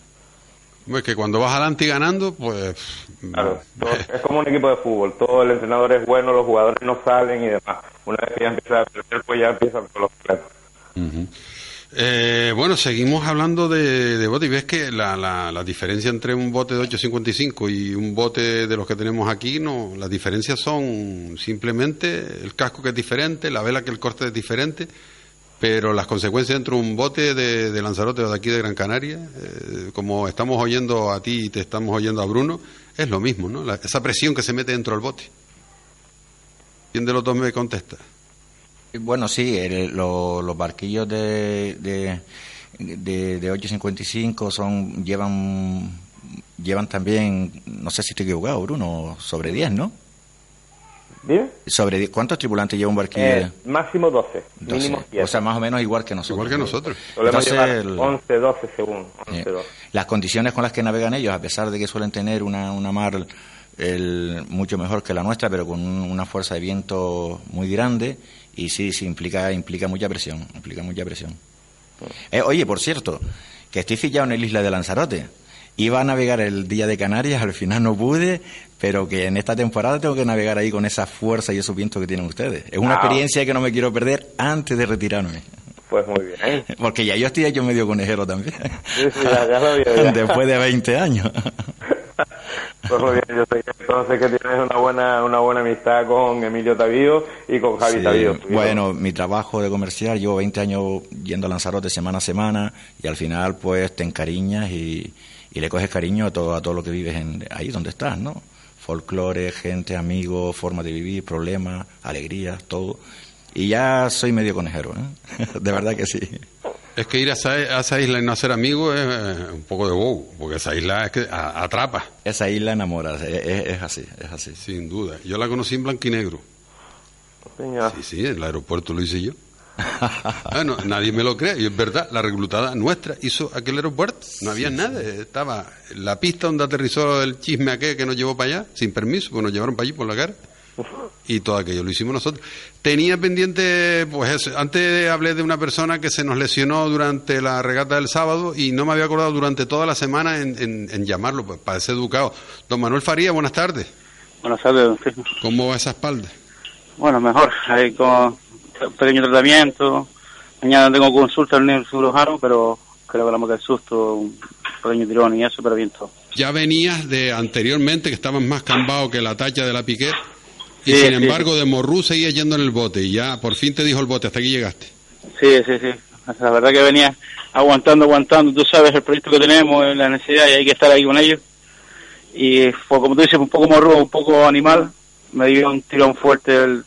Es que cuando vas adelante y ganando, pues. Claro, todo- es como un equipo de fútbol, todo el entrenador es bueno, los jugadores no salen y demás. Una vez que ya empieza a perder, pues ya empiezan con los problemas. Ujú. Eh, bueno, seguimos hablando de, bote y ves que la, la, la diferencia entre un bote de 855 y un bote de los que tenemos aquí, no, las diferencias son simplemente el casco que es diferente, la vela que el corte es diferente, pero las consecuencias dentro de un bote de, de Lanzarote o de aquí de Gran Canaria, eh, como estamos oyendo a ti y te estamos oyendo a Bruno, es lo mismo, ¿no? La- esa presión que se mete dentro del bote. ¿Quién de los dos me contesta? Bueno, sí, el- lo- los barquillos de, de, de, de 855 son, llevan, llevan también, no sé si estoy equivocado, Bruno, sobre 10, ¿no? ¿Bien? Sobre 10. ¿Cuántos tripulantes lleva un barquillo? Eh, máximo 12, 12? mínimo 7. O sea, más o menos igual que nosotros. Igual que nosotros. Entonces, llevar el- 11, 12 según, 11, Eh, 12. las condiciones con las que navegan ellos, a pesar de que suelen tener una, una mar el, mucho mejor que la nuestra, pero con un- una fuerza de viento muy grande, y sí, sí, implica, implica mucha presión, implica mucha presión. Eh, oye, por cierto, que estoy fijado en el isla de Lanzarote. Iba a navegar el día de Canarias, al final no pude, pero que en esta temporada tengo que navegar ahí con esa fuerza y esos vientos que tienen ustedes. Es una Ah. experiencia que no me quiero perder antes de retirarme. Pues muy bien. Porque ya yo estoy hecho medio conejero también. Sí, sí, ya, ya lo ya. [laughs] Después de 20 años. [laughs] Pues muy bien, yo sé que entonces que tienes una buena, una buena amistad con Emilio Tavío y con Javi Sí, Tavío. bueno, mi trabajo de comercial, llevo 20 años yendo a Lanzarote semana a semana y al final pues te encariñas y, y le coges cariño a todo, a todo lo que vives en, ahí donde estás, ¿no? Folclore, gente, amigos, forma de vivir, problemas, alegrías, todo. Y ya soy medio conejero, ¿eh? [laughs] De verdad que sí. Es que ir a esa, a esa isla y no ser amigo es eh, un poco de wow, porque esa isla es que a- atrapa, Esa isla enamora, es, es- es así, es así. sin duda. Yo la conocí en blanco y negro. Sí, sí, en el aeropuerto lo hice yo. [laughs] Bueno, nadie me lo cree, y es verdad, la reclutada nuestra hizo aquel aeropuerto, no había nada, estaba la pista donde aterrizó el chisme aquel que nos llevó para allá, sin permiso, pues nos llevaron para allí por la cara, y todo aquello lo hicimos nosotros. Tenía pendiente, pues eso, antes hablé de una persona que se nos lesionó durante la regata del sábado y no me había acordado durante toda la semana en, en- en llamarlo, pues para ser educado. Don Manuel Faría, buenas tardes. Buenas tardes, don. ¿Cómo va esa espalda? Bueno, mejor, ahí con pequeño tratamiento. Mañana tengo consulta en el cirujano, pero creo que la del susto, un pequeño tirón y eso, pero bien todo. ya venías de anteriormente que estabas más cambado que la tacha de la Piqué y Sí, sin sí. embargo de Morrú seguías yendo en el bote y ya por fin te dijo el bote, hasta aquí llegaste. Sí, sí, sí. La verdad que venía aguantando, aguantando. Tú sabes el proyecto que tenemos, la necesidad y hay que estar ahí con ellos. Y fue, como tú dices, un poco morro, un poco animal. Me dio un tirón fuerte el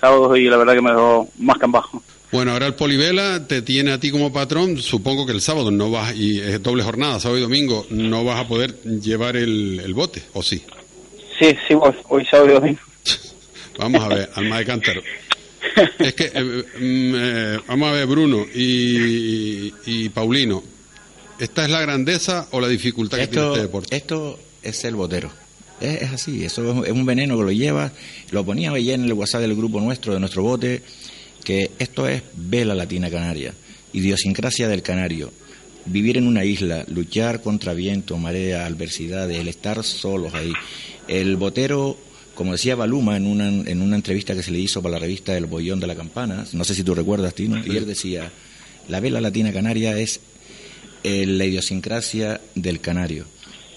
sábado y la verdad que me dejó más que en bajo. Bueno, ahora el Polivela te tiene a ti como patrón. Supongo que el sábado no vas, y es doble jornada, sábado y domingo, no vas a poder llevar el, el bote, ¿o sí? Sí, sí, voy, hoy sábado y domingo. Vamos a ver, alma de cántaro. Es que, eh, mm, eh, vamos a ver, Bruno y, y Paulino, ¿esta es la grandeza o la dificultad que tiene este deporte? esto es el botero. Es, es así, eso es, es un veneno que lo lleva. Lo ponía ayer en el WhatsApp del grupo nuestro, de nuestro bote, que esto es vela latina canaria, idiosincrasia del canario. Vivir en una isla, luchar contra viento, marea, adversidades, el estar solos ahí. El botero, como decía Baluma en una, en una entrevista que se le hizo para la revista El Bollón de la Campana, no sé si tú recuerdas, Tino, y él decía, la vela latina canaria es eh, la idiosincrasia del canario,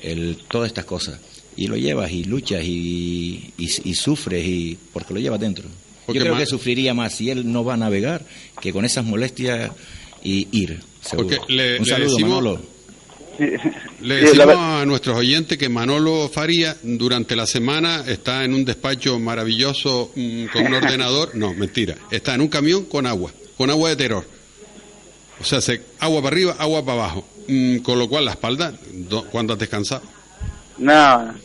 el, todas estas cosas. Y lo llevas y luchas y, y, y sufres y porque lo llevas dentro. Porque Yo creo más- que sufriría más si él no va a navegar que con esas molestias y ir. Seguro. Porque le- Un le saludo, decimos- Manolo. Le Sí, decimos a nuestros oyentes que Manolo Faría durante la semana está en un despacho maravilloso mm, con un ordenador. No, mentira. Está en un camión con agua, con agua de terror. O sea, se, agua para arriba, agua para abajo. Mm, con lo cual la espalda, do- ¿cuándo has descansado? Nada,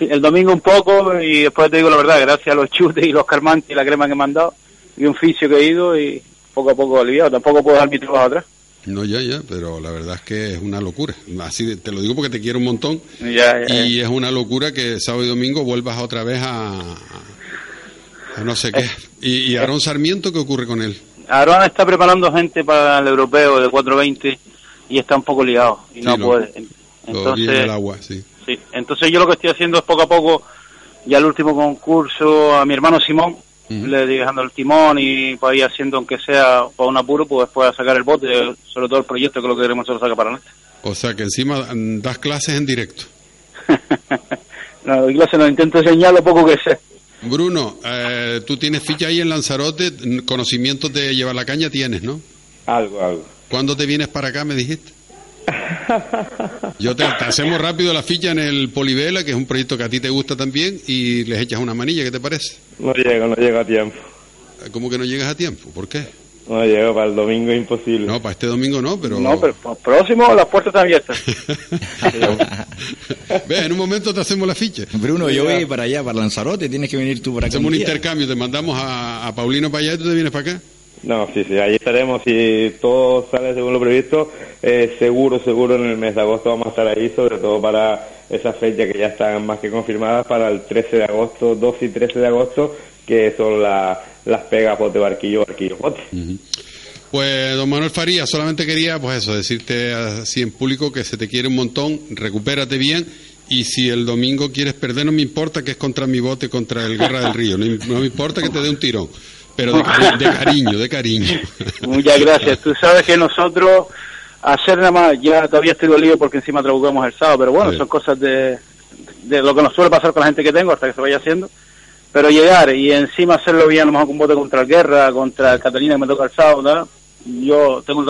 el domingo un poco y después te digo la verdad, gracias a los chutes y los calmantes y la crema que me han dado y un fisio que he ido y poco a poco aliviado. Tampoco puedo dar mi trabajo atrás. No, ya, ya, pero la verdad es que es una locura. Así de- te lo digo porque te quiero un montón. Ya, ya, Y es una locura que sábado y domingo vuelvas otra vez a, a no sé qué. Y, y Aarón Sarmiento, ¿qué ocurre con él? Aarón está preparando gente para el europeo de 420 y está un poco liado y no Sí, lo- puede. Lo en Entonces, el agua, sí. sí. Entonces yo lo que estoy haciendo es poco a poco, ya el último concurso a mi hermano Simón, le dejando el timón y para ir haciendo aunque sea para un apuro, pues después a sacar el bote, sobre todo el proyecto que es lo que queremos nosotros sacar para adelante. O sea que encima mm, das clases en directo. [laughs] No, doy clase, no intento enseñar lo poco que sé. Bruno, eh, tú tienes ficha ahí en Lanzarote, conocimientos de llevar la caña tienes, ¿no? Algo, algo. ¿Cuándo te vienes para acá, me dijiste? [laughs] Yo te, te hacemos rápido la ficha en el Polivela, que es un proyecto que a ti te gusta también, y les echas una manilla, ¿qué te parece? No llego, no llego a tiempo. ¿Cómo que no llegas a tiempo? ¿Por qué? No llego, para el domingo es imposible. No, para este domingo no, pero... No, pero para el próximo las puertas están abiertas. [laughs] Ve, en un momento te hacemos la ficha. Bruno, yo voy para allá, para Lanzarote, tienes que venir tú para acá. Hacemos un día. intercambio, te mandamos a, a Paulino para allá y tú te vienes para acá. No, sí, sí, ahí estaremos. Si todo sale según lo previsto, eh, seguro, seguro en el mes de agosto vamos a estar ahí, sobre todo para esa fecha que ya están más que confirmadas para el 13 de agosto, 12 y 13 de agosto, que son la- las pegas bote barquillo, barquillo bote. Pues, don Manuel Faría, solamente quería, pues eso, decirte así en público que se te quiere un montón, recupérate bien, y si el domingo quieres perder, no me importa que es contra mi bote, contra el Guerra del Río, no me importa que te dé un tirón, pero de, cari- de cariño, de cariño. [laughs] Muchas gracias. Tú sabes que nosotros, hacer nada más, ya todavía estoy dolido porque encima trabucamos el sábado, pero bueno, son cosas de, de lo que nos suele pasar con la gente que tengo hasta que se vaya haciendo. Pero llegar y encima hacerlo bien, a lo mejor con bote contra el Guerra, contra el Catalina que me toca el sábado, ¿no? yo tengo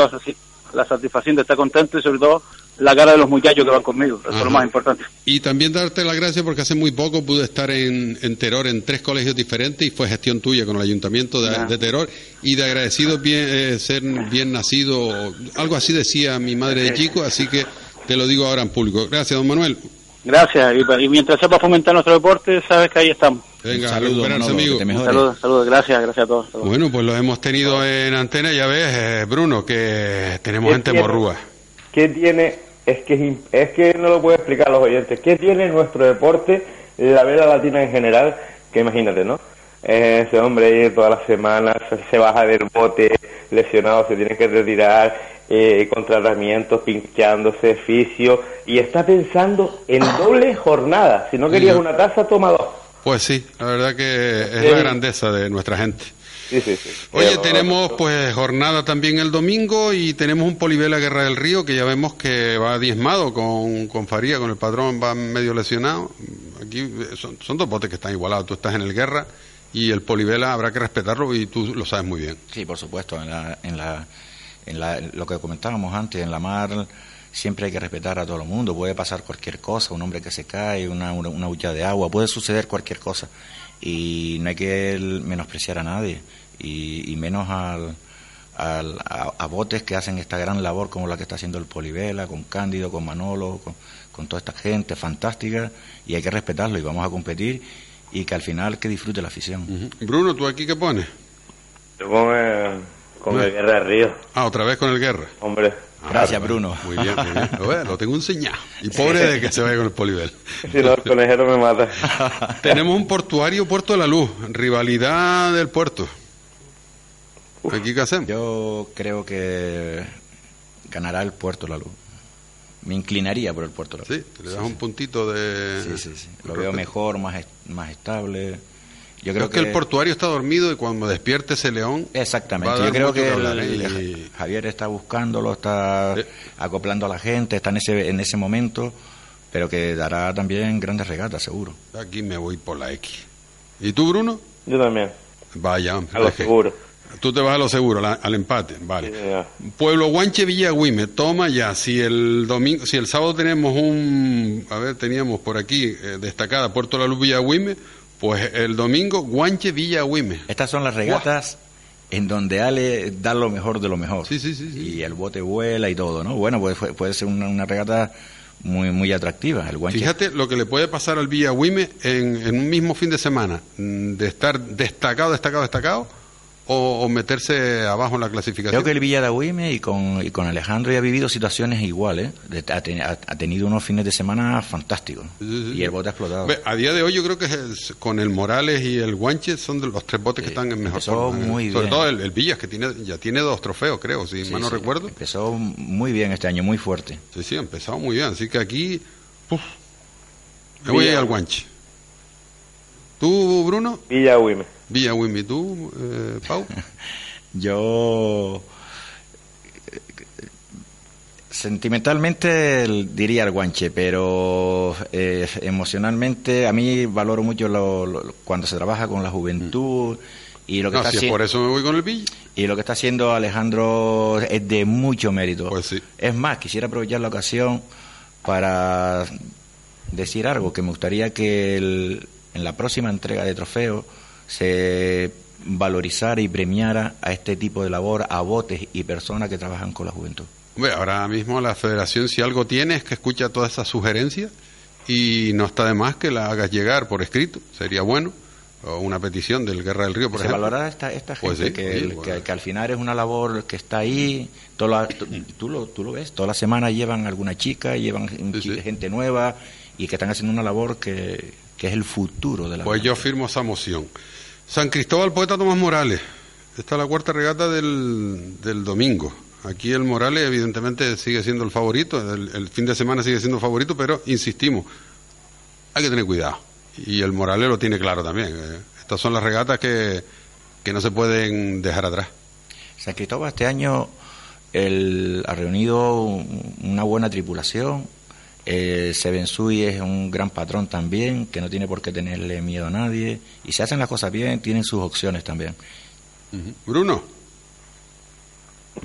la satisfacción de estar contento y sobre todo la cara de los muchachos que van conmigo, eso es lo más importante. Y también darte las gracias porque hace muy poco pude estar en, en Teror en tres colegios diferentes y fue gestión tuya con el ayuntamiento de, de Teror y de agradecido bien, eh, ser bien nacido, algo así decía mi madre de chico, así que te lo digo ahora en público. Gracias, don Manuel. Gracias, y, y mientras sepa fomentar nuestro deporte, sabes que ahí estamos. Venga, Saludos, amigo. Saludos, saludos, gracias, gracias a todos. Saludos. Bueno, pues lo hemos tenido en antena, ya ves, eh, Bruno, que tenemos ¿Qué gente tiene? morrúa. ¿Qué tiene? Es que, es que no lo puedo explicar a los oyentes. ¿Qué tiene nuestro deporte, la vela latina en general? Que imagínate, ¿no? Eh, ese hombre ahí todas las semanas se- baja del bote, lesionado, se tiene que retirar, eh, con tratamientos, pinchándose, fisio, y está pensando en doble jornada. Si no querías una taza, toma dos. Pues sí, la verdad que es la grandeza de nuestra gente. Sí, sí, sí. Oye, Pero- tenemos pues jornada también el domingo y tenemos un Polivela Guerra del Río que ya vemos que va diezmado con, con Faría, con el padrón va medio lesionado. Aquí eh, son, son dos botes que están igualados. Tú estás en el Guerra y el Polivela habrá que respetarlo y tú lo sabes muy bien. Sí, por supuesto. En, la, en, la, en la- lo que comentábamos antes, en la mar siempre hay que respetar a todo el mundo. Puede pasar cualquier cosa, un hombre que se cae, una, una, una hucha de agua, puede suceder cualquier cosa. Y no hay que menospreciar a nadie, y, y menos al, al- a, a botes que hacen esta gran labor como la que está haciendo el Polivela, con Cándido, con Manolo, con, con toda esta gente fantástica, y hay que respetarlo y vamos a competir y que al final que disfrute la afición. Bruno, ¿tú aquí qué pones? Yo con el, con el Guerra de Río, Ah, otra vez con el Guerra. hombre. Gracias, Bruno. Muy bien, muy bien. [laughs] Lo, tengo enseñado. Y pobre de que se vaya con el Polivela. [laughs] Si no, el conejero me mata. Tenemos un portuario Puerto de la Luz, rivalidad del puerto. ¿Aquí qué hacemos? Yo creo que ganará el Puerto La Luz. Me inclinaría por el Puerto La Luz. Sí, le das un puntito de... Sí, sí, sí. Lo veo mejor, más, est- más estable. Yo Creo creo que, el portuario está dormido y cuando despierte ese león... va a Exactamente. dar Yo creo que que el- hablar, ¿eh? el- Y- Javier está buscándolo, está acoplando a la gente, está en ese, en ese momento, pero que dará también grandes regatas, seguro. Aquí me voy por la X. ¿Y tú, Bruno? Yo también. Vaya, hombre. A lo seguro. Tú te vas a lo seguro, la- al empate, vale. Pueblo Guanche Villagüime, toma ya. Si el domingo, si el sábado tenemos un, a ver, teníamos por aquí eh, destacada Puerto La Luz Villagüime, pues el domingo Guanche Villagüime. Estas son las regatas en donde Ale da lo mejor de lo mejor. Sí, sí, sí, sí. Y el bote vuela y todo, ¿no? Bueno, pues puede ser una, una regata muy muy atractiva. El guanche Fíjate lo que le puede pasar al Villagüime en, en un mismo fin de semana, mm, de estar destacado, destacado, destacado, o, o meterse abajo en la clasificación. Creo que el Villa de Agüime y con, y con Alejandro ya ha vivido situaciones iguales. Ha, ten- ha- ha tenido unos fines de semana fantásticos. Y el bote ha explotado. A día de hoy yo creo que es- con el Morales y el Guanche son de los tres botes que están en mejor empezó forma. ¿eh? muy Sobre bien. todo el, el Villas, que tiene ya tiene dos trofeos, creo, si Sí, mal no sí. recuerdo. Empezó muy bien este año, muy fuerte. Sí, sí, ha empezado muy bien. Así que aquí, uf, me voy a ir al Guanche. ¿Tú, Bruno? Villa Villa Wimmy. ¿Tú, eh, Pau? [laughs] Yo sentimentalmente diría el guanche, pero eh, emocionalmente a mí valoro mucho lo- lo- cuando se trabaja con la juventud y lo que No, está si es haciendo por eso me voy con el Villa. y lo que está haciendo Alejandro es de mucho mérito. Pues sí. Es más, quisiera aprovechar la ocasión para decir algo que me gustaría que el- en la próxima entrega de trofeos se valorizara y premiara a este tipo de labor, a botes y personas que trabajan con la juventud. Hombre, ahora mismo la federación, si algo tiene, es que escucha todas esas sugerencias y no está de más que la hagas llegar por escrito, sería bueno, o una petición del Guerra del Río, por se ejemplo. valorara esta, esta gente Pues sí, que, sí, el- bueno. que, que al final es una labor que está ahí, toda la- tú, tú lo, tú lo ves, toda la semana llevan alguna chica, llevan gente nueva y que están haciendo una labor que, que es el futuro de la Pues yo firmo esa moción. San Cristóbal, poeta Tomás Morales. Esta es la cuarta regata del, del domingo. Aquí el Morales, evidentemente, sigue siendo el favorito. El, el fin de semana sigue siendo favorito, pero insistimos, hay que tener cuidado. Y el Morales lo tiene claro también. eh. Estas son las regatas que, que no se pueden dejar atrás. San Cristóbal este año el- ha reunido un- una buena tripulación. Eh, Sebensui es un gran patrón también, que no tiene por qué tenerle miedo a nadie. Y si hacen las cosas bien, tienen sus opciones también. Bruno,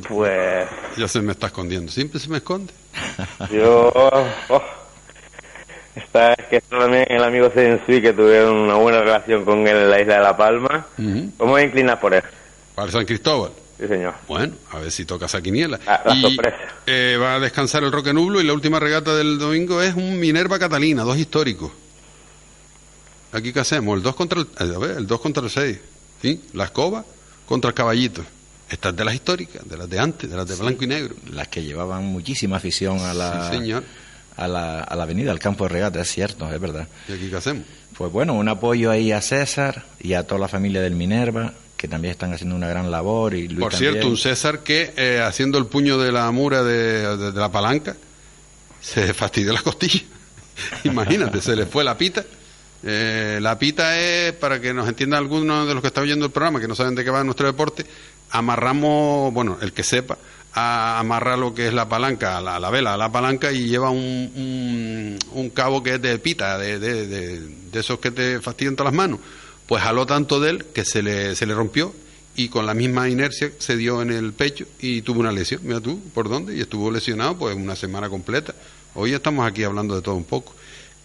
Pues ya se me está escondiendo. Siempre se me esconde. [laughs] yo... oh, está, es que también el amigo Sensui, que tuvieron una buena relación con él en la isla de La Palma. ¿Cómo a inclinar por él? Para San Cristóbal. Sí, señor. Bueno, a ver si toca esa quiniela. la y sorpresa. eh, va a descansar el Roque Nublo y la última regata del domingo es un Minerva Catalina, dos históricos. Aquí qué hacemos, el 2 contra el, eh, a ver, el 2 contra el 6, ¿sí? La escoba contra el caballito. Estas de las históricas, de las de antes, de las de blanco y negro. Las que llevaban muchísima afición a la, Sí, señor. A, la, a la avenida, al campo de regata, es cierto, es verdad. ¿Y aquí qué hacemos? Pues bueno, un apoyo ahí a César y a toda la familia del Minerva, que también están haciendo una gran labor. Y Luis Por también. cierto, un César que eh, haciendo el puño de la mura de, de- de la palanca se [laughs] fastidió la costilla. [laughs] Imagínate, se le fue la pita Eh, la pita es, para que nos entiendan algunos de los que están oyendo el programa, que no saben de qué va nuestro deporte, amarramos, bueno, el que sepa, a amarrar lo que es la palanca, la, la vela, a la palanca y lleva un, un, un cabo que es de pita, de, de, de, de esos que te fastidian todas las manos. Pues jaló tanto de él que se le, se le rompió y con la misma inercia se dio en el pecho y tuvo una lesión. Mira tú, ¿por dónde? Y estuvo lesionado pues una semana completa. Hoy estamos aquí hablando de todo un poco.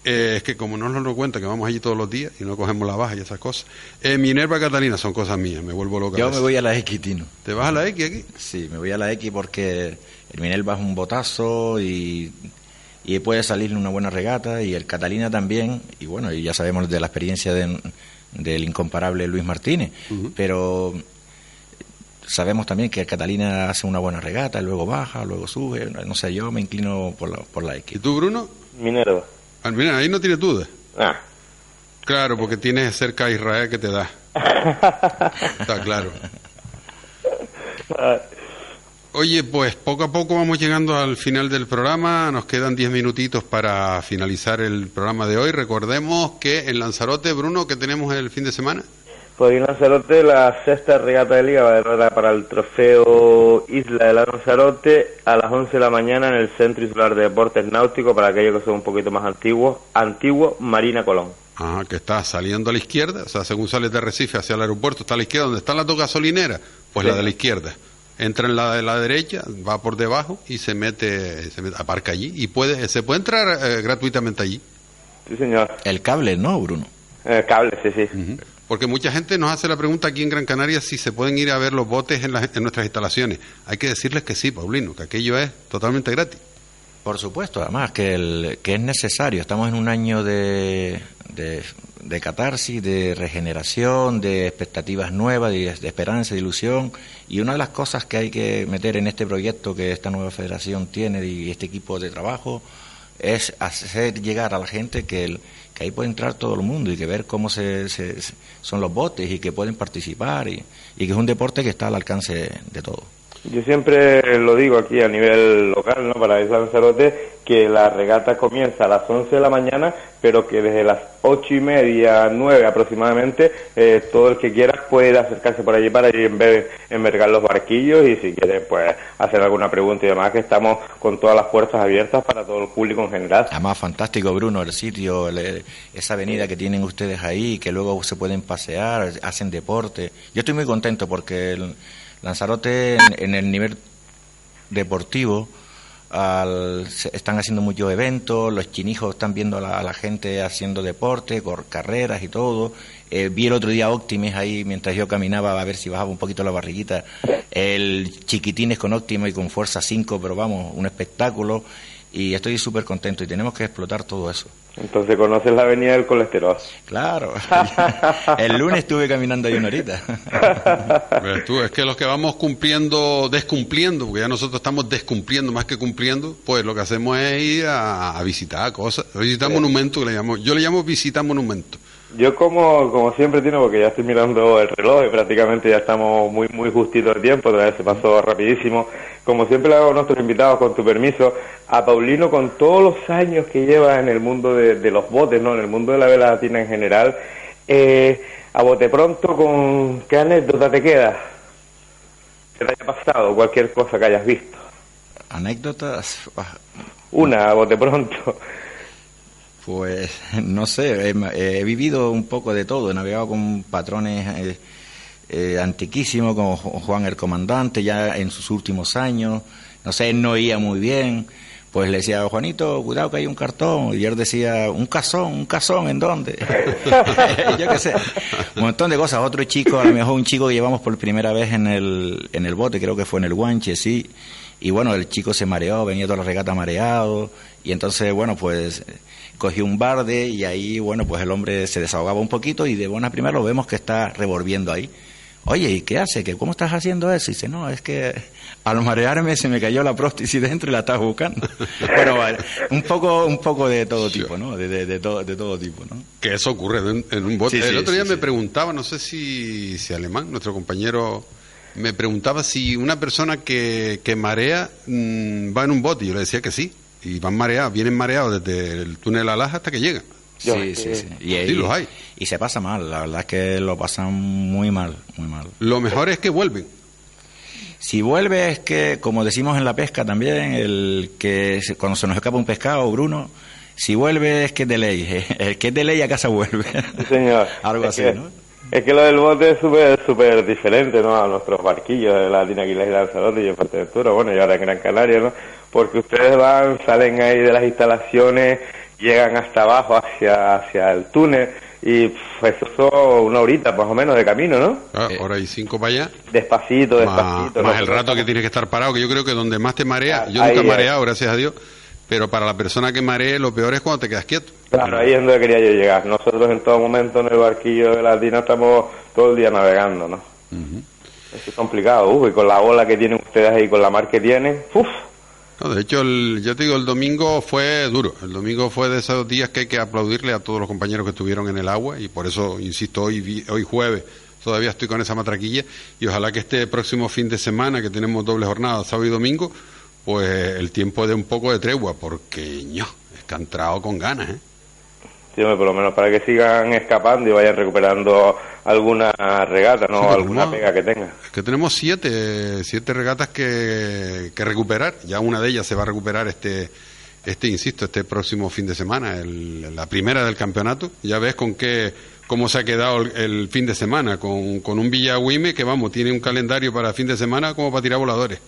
Eh, es que como no nos lo cuenta que vamos allí todos los días y no cogemos la baja y esas cosas. Eh, Minerva Catalina son cosas mías, me vuelvo loca. Yo me voy a la X, Tino. ¿Te vas a la X aquí? Sí, me voy a la X porque el Minerva es un botazo y, y puede salir una buena regata y el Catalina también. Y bueno, y ya sabemos de la experiencia de, del incomparable Luis Martínez. Uh -huh. Pero sabemos también que Catalina hace una buena regata, luego baja, luego sube. No sé, yo me inclino por la, por la X. ¿Y tú, Bruno? Minerva. Al final, ahí no tienes duda. Ah. Claro, porque tienes cerca a Israel que te da. [laughs] Está claro. Oye, pues poco a poco vamos llegando al final del programa. Nos quedan diez minutitos para finalizar el programa de hoy. Recordemos que en Lanzarote, Bruno, que tenemos el fin de semana. Pues en Lanzarote la sexta regata de liga va a para el trofeo Isla de Lanzarote a las 11 de la mañana en el Centro Insular de Deportes Náuticos para aquellos que son un poquito más antiguos, antiguo Marina Colón. Ah, que está saliendo a la izquierda, o sea, según sales de Recife hacia el aeropuerto, está a la izquierda, donde están las dos gasolineras, pues sí. la de la izquierda. Entra en la de la derecha, va por debajo y se mete, se mete aparca allí y puede, se puede entrar eh, gratuitamente allí. Sí, señor. El cable, ¿no, Bruno? El cable, sí, sí. Uh -huh. Porque mucha gente nos hace la pregunta aquí en Gran Canaria si se pueden ir a ver los botes en, las, en nuestras instalaciones. Hay que decirles que sí, Paulino, que aquello es totalmente gratis. Por supuesto, además que, el, que es necesario. Estamos en un año de, de, de catarsis, de regeneración, de expectativas nuevas, de, esperanza, de ilusión. Y una de las cosas que hay que meter en este proyecto que esta nueva federación tiene y este equipo de trabajo es hacer llegar a la gente que, ahí puede entrar todo el mundo y que ver cómo se, se, son los botes y que pueden participar y, y que es un deporte que está al alcance de todo. Yo siempre lo digo aquí a nivel local, ¿no? Para Isla Lanzarote, que la regata comienza a las 11 de la mañana, pero que desde las ocho y media, nueve aproximadamente, eh, todo el que quiera puede acercarse por allí para en vez envergar los barquillos y si quiere, pues, hacer alguna pregunta y demás, que estamos con todas las puertas abiertas para todo el público en general. Además, fantástico, Bruno, el sitio, el, esa avenida que tienen ustedes ahí, que luego se pueden pasear, hacen deporte. Yo estoy muy contento porque... El, Lanzarote en, en el nivel deportivo al, se, están haciendo muchos eventos, los chinijos están viendo a la, gente haciendo deporte, por carreras y todo. Eh, vi el otro día Optimis ahí mientras yo caminaba a ver si bajaba un poquito la barriguita. El chiquitines con Optimis y con Fuerza 5, pero vamos, un espectáculo. Y estoy súper contento y tenemos que explotar todo eso. Entonces conoces la avenida del colesterol. Claro. [laughs] El lunes estuve caminando ahí una horita. [laughs] Pues tú, es que los que vamos cumpliendo, descumpliendo, porque ya nosotros estamos descumpliendo más que cumpliendo, pues lo que hacemos es ir a, a visitar cosas, a visitar sí. monumentos, que le llamo, yo le llamo visitar monumentos. Yo como, como siempre tiene porque ya estoy mirando el reloj y prácticamente ya estamos muy muy justito de tiempo, otra vez se pasó rapidísimo. Como siempre le hago a nuestros invitados, con tu permiso, a Paulino con todos los años que lleva en el mundo de, de los botes, ¿no? En el mundo de la vela latina en general, eh, a bote pronto, ¿con qué anécdota te queda? Que te haya pasado, cualquier cosa que hayas visto. Anécdotas. Una, a bote pronto. Pues [laughs] no sé, he, he, vivido un poco de todo, he navegado con patrones eh, eh, antiquísimos, como Juan el Comandante, ya en sus últimos años, no sé, él no oía muy bien, pues le decía, Juanito, cuidado que hay un cartón, y él decía, un cazón, un cazón, ¿en dónde? [laughs] Yo qué sé, un montón de cosas, otro chico, a lo mejor un chico que llevamos por primera vez en el, en el bote, creo que fue en el guanche, sí, y bueno, el chico se mareó, venía toda la regata mareado, y entonces, bueno, pues cogió un barde y ahí, bueno, pues el hombre se desahogaba un poquito y de buena primera lo vemos que está revolviendo ahí. Oye, ¿y qué hace? ¿Qué, ¿Cómo estás haciendo eso? Y dice, no, es que al marearme se me cayó la prótesis dentro y la estás buscando. [laughs] bueno, vale, un poco, un poco de todo tipo, ¿no? De, de, de, todo, de todo tipo, ¿no? Que eso ocurre en, en un bote. Sí, el otro día me preguntaba, no sé si, si Alemán, nuestro compañero, me preguntaba si una persona que, que marea mmm, va en un bote. Y yo le decía que sí y van mareados, vienen mareados desde el túnel Alaja hasta que llegan. Sí, sí, sí. Y, Sí, los hay. y se pasa mal, la verdad es que lo pasan muy mal, muy mal. Lo mejor es que vuelven. Si vuelve es que, como decimos en la pesca también, el que cuando se nos escapa un pescado, Bruno, si vuelve es que es de ley. [laughs] El que es de ley a casa vuelve. Sí, señor. [laughs] Algo Es así, que- ¿no? Es que lo del bote es súper súper diferente ¿no? a nuestros barquillos de la Tinaquiles y Lanzarote y en Fuerteventura, bueno, y ahora en Gran Canaria, ¿no? Porque ustedes van, salen ahí de las instalaciones, llegan hasta abajo, hacia, hacia el túnel, y eso son una horita más o menos de camino, ¿no? Ah, Ahora hay cinco para allá. Despacito, Más, despacito. más ¿no? el rato que tienes que estar parado, que yo creo que donde más te marea, Ah, yo nunca he mareado, gracias a Dios, pero para la persona que maree, lo peor es cuando te quedas quieto. Claro, ahí es donde quería yo llegar. Nosotros en todo momento en el barquillo de la Tina estamos todo el día navegando, ¿no? Eso es complicado, uy, con la ola que tienen ustedes ahí, con la mar que tienen, uff. No, de hecho, el, yo te digo, el domingo fue duro. El domingo fue de esos días que hay que aplaudirle a todos los compañeros que estuvieron en el agua y por eso, insisto, hoy, hoy jueves todavía estoy con esa matraquilla y ojalá que este próximo fin de semana que tenemos doble jornada, sábado y domingo, pues el tiempo dé un poco de tregua porque, ño, es que han entrado con ganas, ¿eh? Sí, por lo menos para que sigan escapando y vayan recuperando alguna regata, ¿no? Sí, alguna pega que tengan. Es que tenemos siete, siete regatas que, que recuperar. Ya una de ellas se va a recuperar este, este insisto, este próximo fin de semana, el- la primera del campeonato. Ya ves con qué, cómo se ha quedado el, el fin de semana, con, con un Villahuime que, vamos, tiene un calendario para fin de semana como para tirar voladores.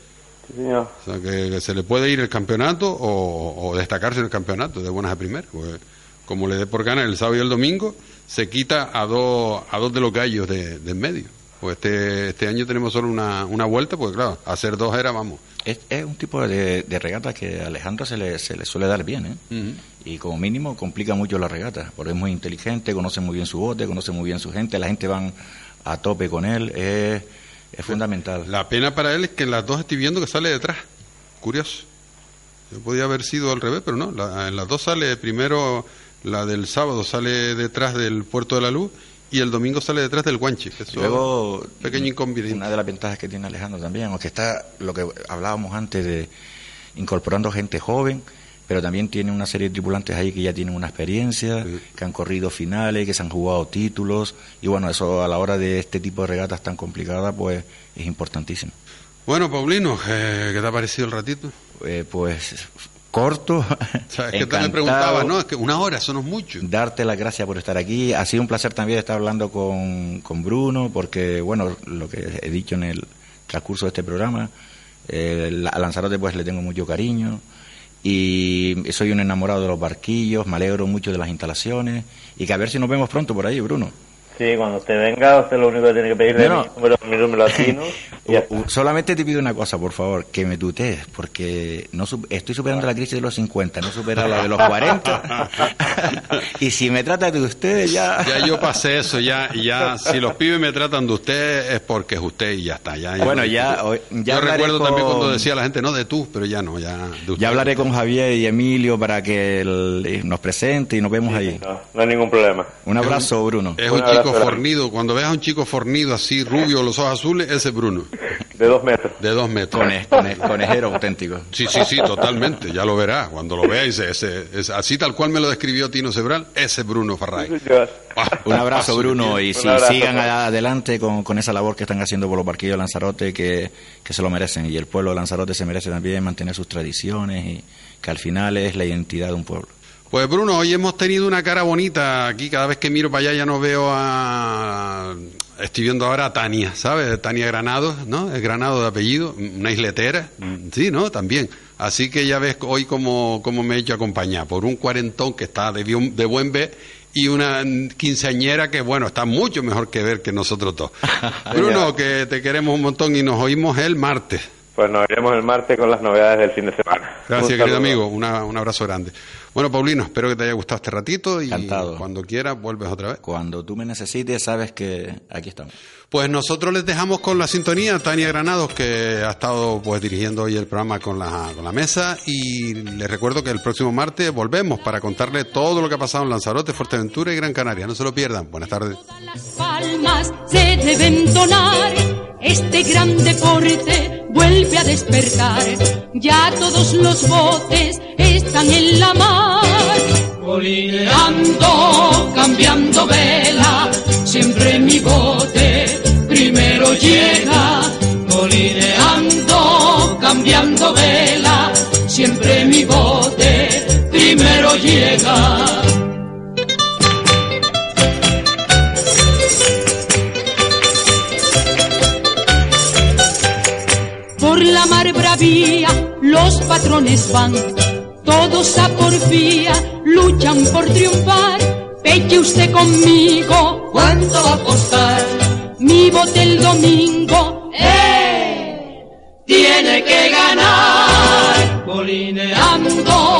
Señor. O sea, que, que se le puede ir el campeonato o, o destacarse en el campeonato de buenas a primeras. porque como le dé por ganar el sábado y el domingo, se quita a dos, a dos de los gallos de, de en medio. Pues este, este año tenemos solo una, una vuelta, pues claro, hacer dos era, vamos. Es, es un tipo de, de regata que a Alejandro se le, se le suele dar bien, ¿eh? Y como mínimo complica mucho la regata, porque es muy inteligente, conoce muy bien su bote, conoce muy bien su gente, la gente van a tope con él, es, es fundamental. La pena para él es que en las dos estoy viendo que sale detrás. Curioso. Yo podía haber sido al revés, pero no. La- en las dos sale primero, la del sábado sale detrás del Puerto de la Luz y el domingo sale detrás del Guanche. Eso Luego, pequeño inconveniente. una de las ventajas que tiene Alejandro también, aunque está lo que hablábamos antes de incorporando gente joven, pero también tiene una serie de tripulantes ahí que ya tienen una experiencia, que han corrido finales, que se han jugado títulos, y bueno, eso a la hora de este tipo de regatas tan complicadas, pues es importantísimo. Bueno, Paulino, eh, ¿qué te ha parecido el ratito? Eh, pues corto, [laughs] O sea, es que te me encantado. preguntabas, ¿no? Es que una hora, eso no es mucho. darte las gracias por estar aquí. Ha sido un placer también estar hablando con, con Bruno, porque, bueno, lo que he dicho en el transcurso de este programa, eh, a Lanzarote pues le tengo mucho cariño y soy un enamorado de los barquillos, me alegro mucho de las instalaciones y que a ver si nos vemos pronto por ahí, Bruno. Sí, cuando usted venga, usted lo único que tiene que pedirle No, no. mi número, mi número aquí, ¿no? Y ya está. U- Solamente te pido una cosa, por favor, que me tutees, porque no estoy superando la crisis de los 50, no supera la de los 40. [laughs] y si me trata de ustedes, ya... Ya yo pasé eso, ya, ya, si los pibes me tratan de usted es porque es usted y ya está. Ya, Bueno, ya- ya yo hablaré recuerdo también con- cuando decía la gente, no de tú, pero ya no, ya de usted. Ya hablaré con Javier y Emilio para que el- nos presente y nos vemos ahí. No, no hay ningún problema. Un abrazo, Bruno. Es Un un abrazo chico fornido. Cuando veas a un chico fornido así, rubio, los ojos azules, ese es Bruno, De dos metros. de dos metros. Cone- cone- conejero auténtico. Sí, sí, sí, totalmente. Ya lo verás. Cuando lo veáis, ese, ese- así tal cual me lo describió Tino Sebral, ese es Bruno Farray. Sí. Ah, Un abrazo, Bruno, y si abrazo, sigan adelante con, con esa labor que están haciendo por los barquillos de Lanzarote, que, que se lo merecen. Y el pueblo de Lanzarote se merece también mantener sus tradiciones y que al final es la identidad de un pueblo. Pues Bruno, hoy hemos tenido una cara bonita aquí. Cada vez que miro para allá ya no veo a... Estoy viendo ahora a Tania, ¿sabes? Tania Granados, ¿no? Es Granado de apellido, una isletera. Sí, ¿no? También. Así que ya ves hoy cómo, cómo me he hecho acompañar por un cuarentón que está de, de buen ver y una quinceañera que, bueno, está mucho mejor que ver que nosotros dos. [laughs] Bruno, que te queremos un montón y nos oímos el martes. Pues nos veremos el martes con las novedades del fin de semana. Gracias, querido amigo. Una- un abrazo grande. Bueno, Paulino, espero que te haya gustado este ratito y Encantado. cuando quieras vuelves otra vez. Cuando tú me necesites, sabes que aquí estamos. Pues nosotros les dejamos con la sintonía Tania Granados, que ha estado pues dirigiendo hoy el programa con la, con la mesa y les recuerdo que el próximo martes volvemos para contarle todo lo que ha pasado en Lanzarote, Fuerteventura y Gran Canaria. No se lo pierdan. Buenas tardes. Las palmas se deben tonar. Este gran deporte vuelve a despertar. Ya todos los botes están en la mar. Colineando, cambiando vela, siempre mi bote primero llega. Colineando, cambiando vela, siempre mi bote primero llega. Los patrones van, todos a porfía luchan por triunfar. Peche usted conmigo, ¿cuánto va a costar? Mi bote el domingo, ¡eh! Tiene que ganar. Colineando,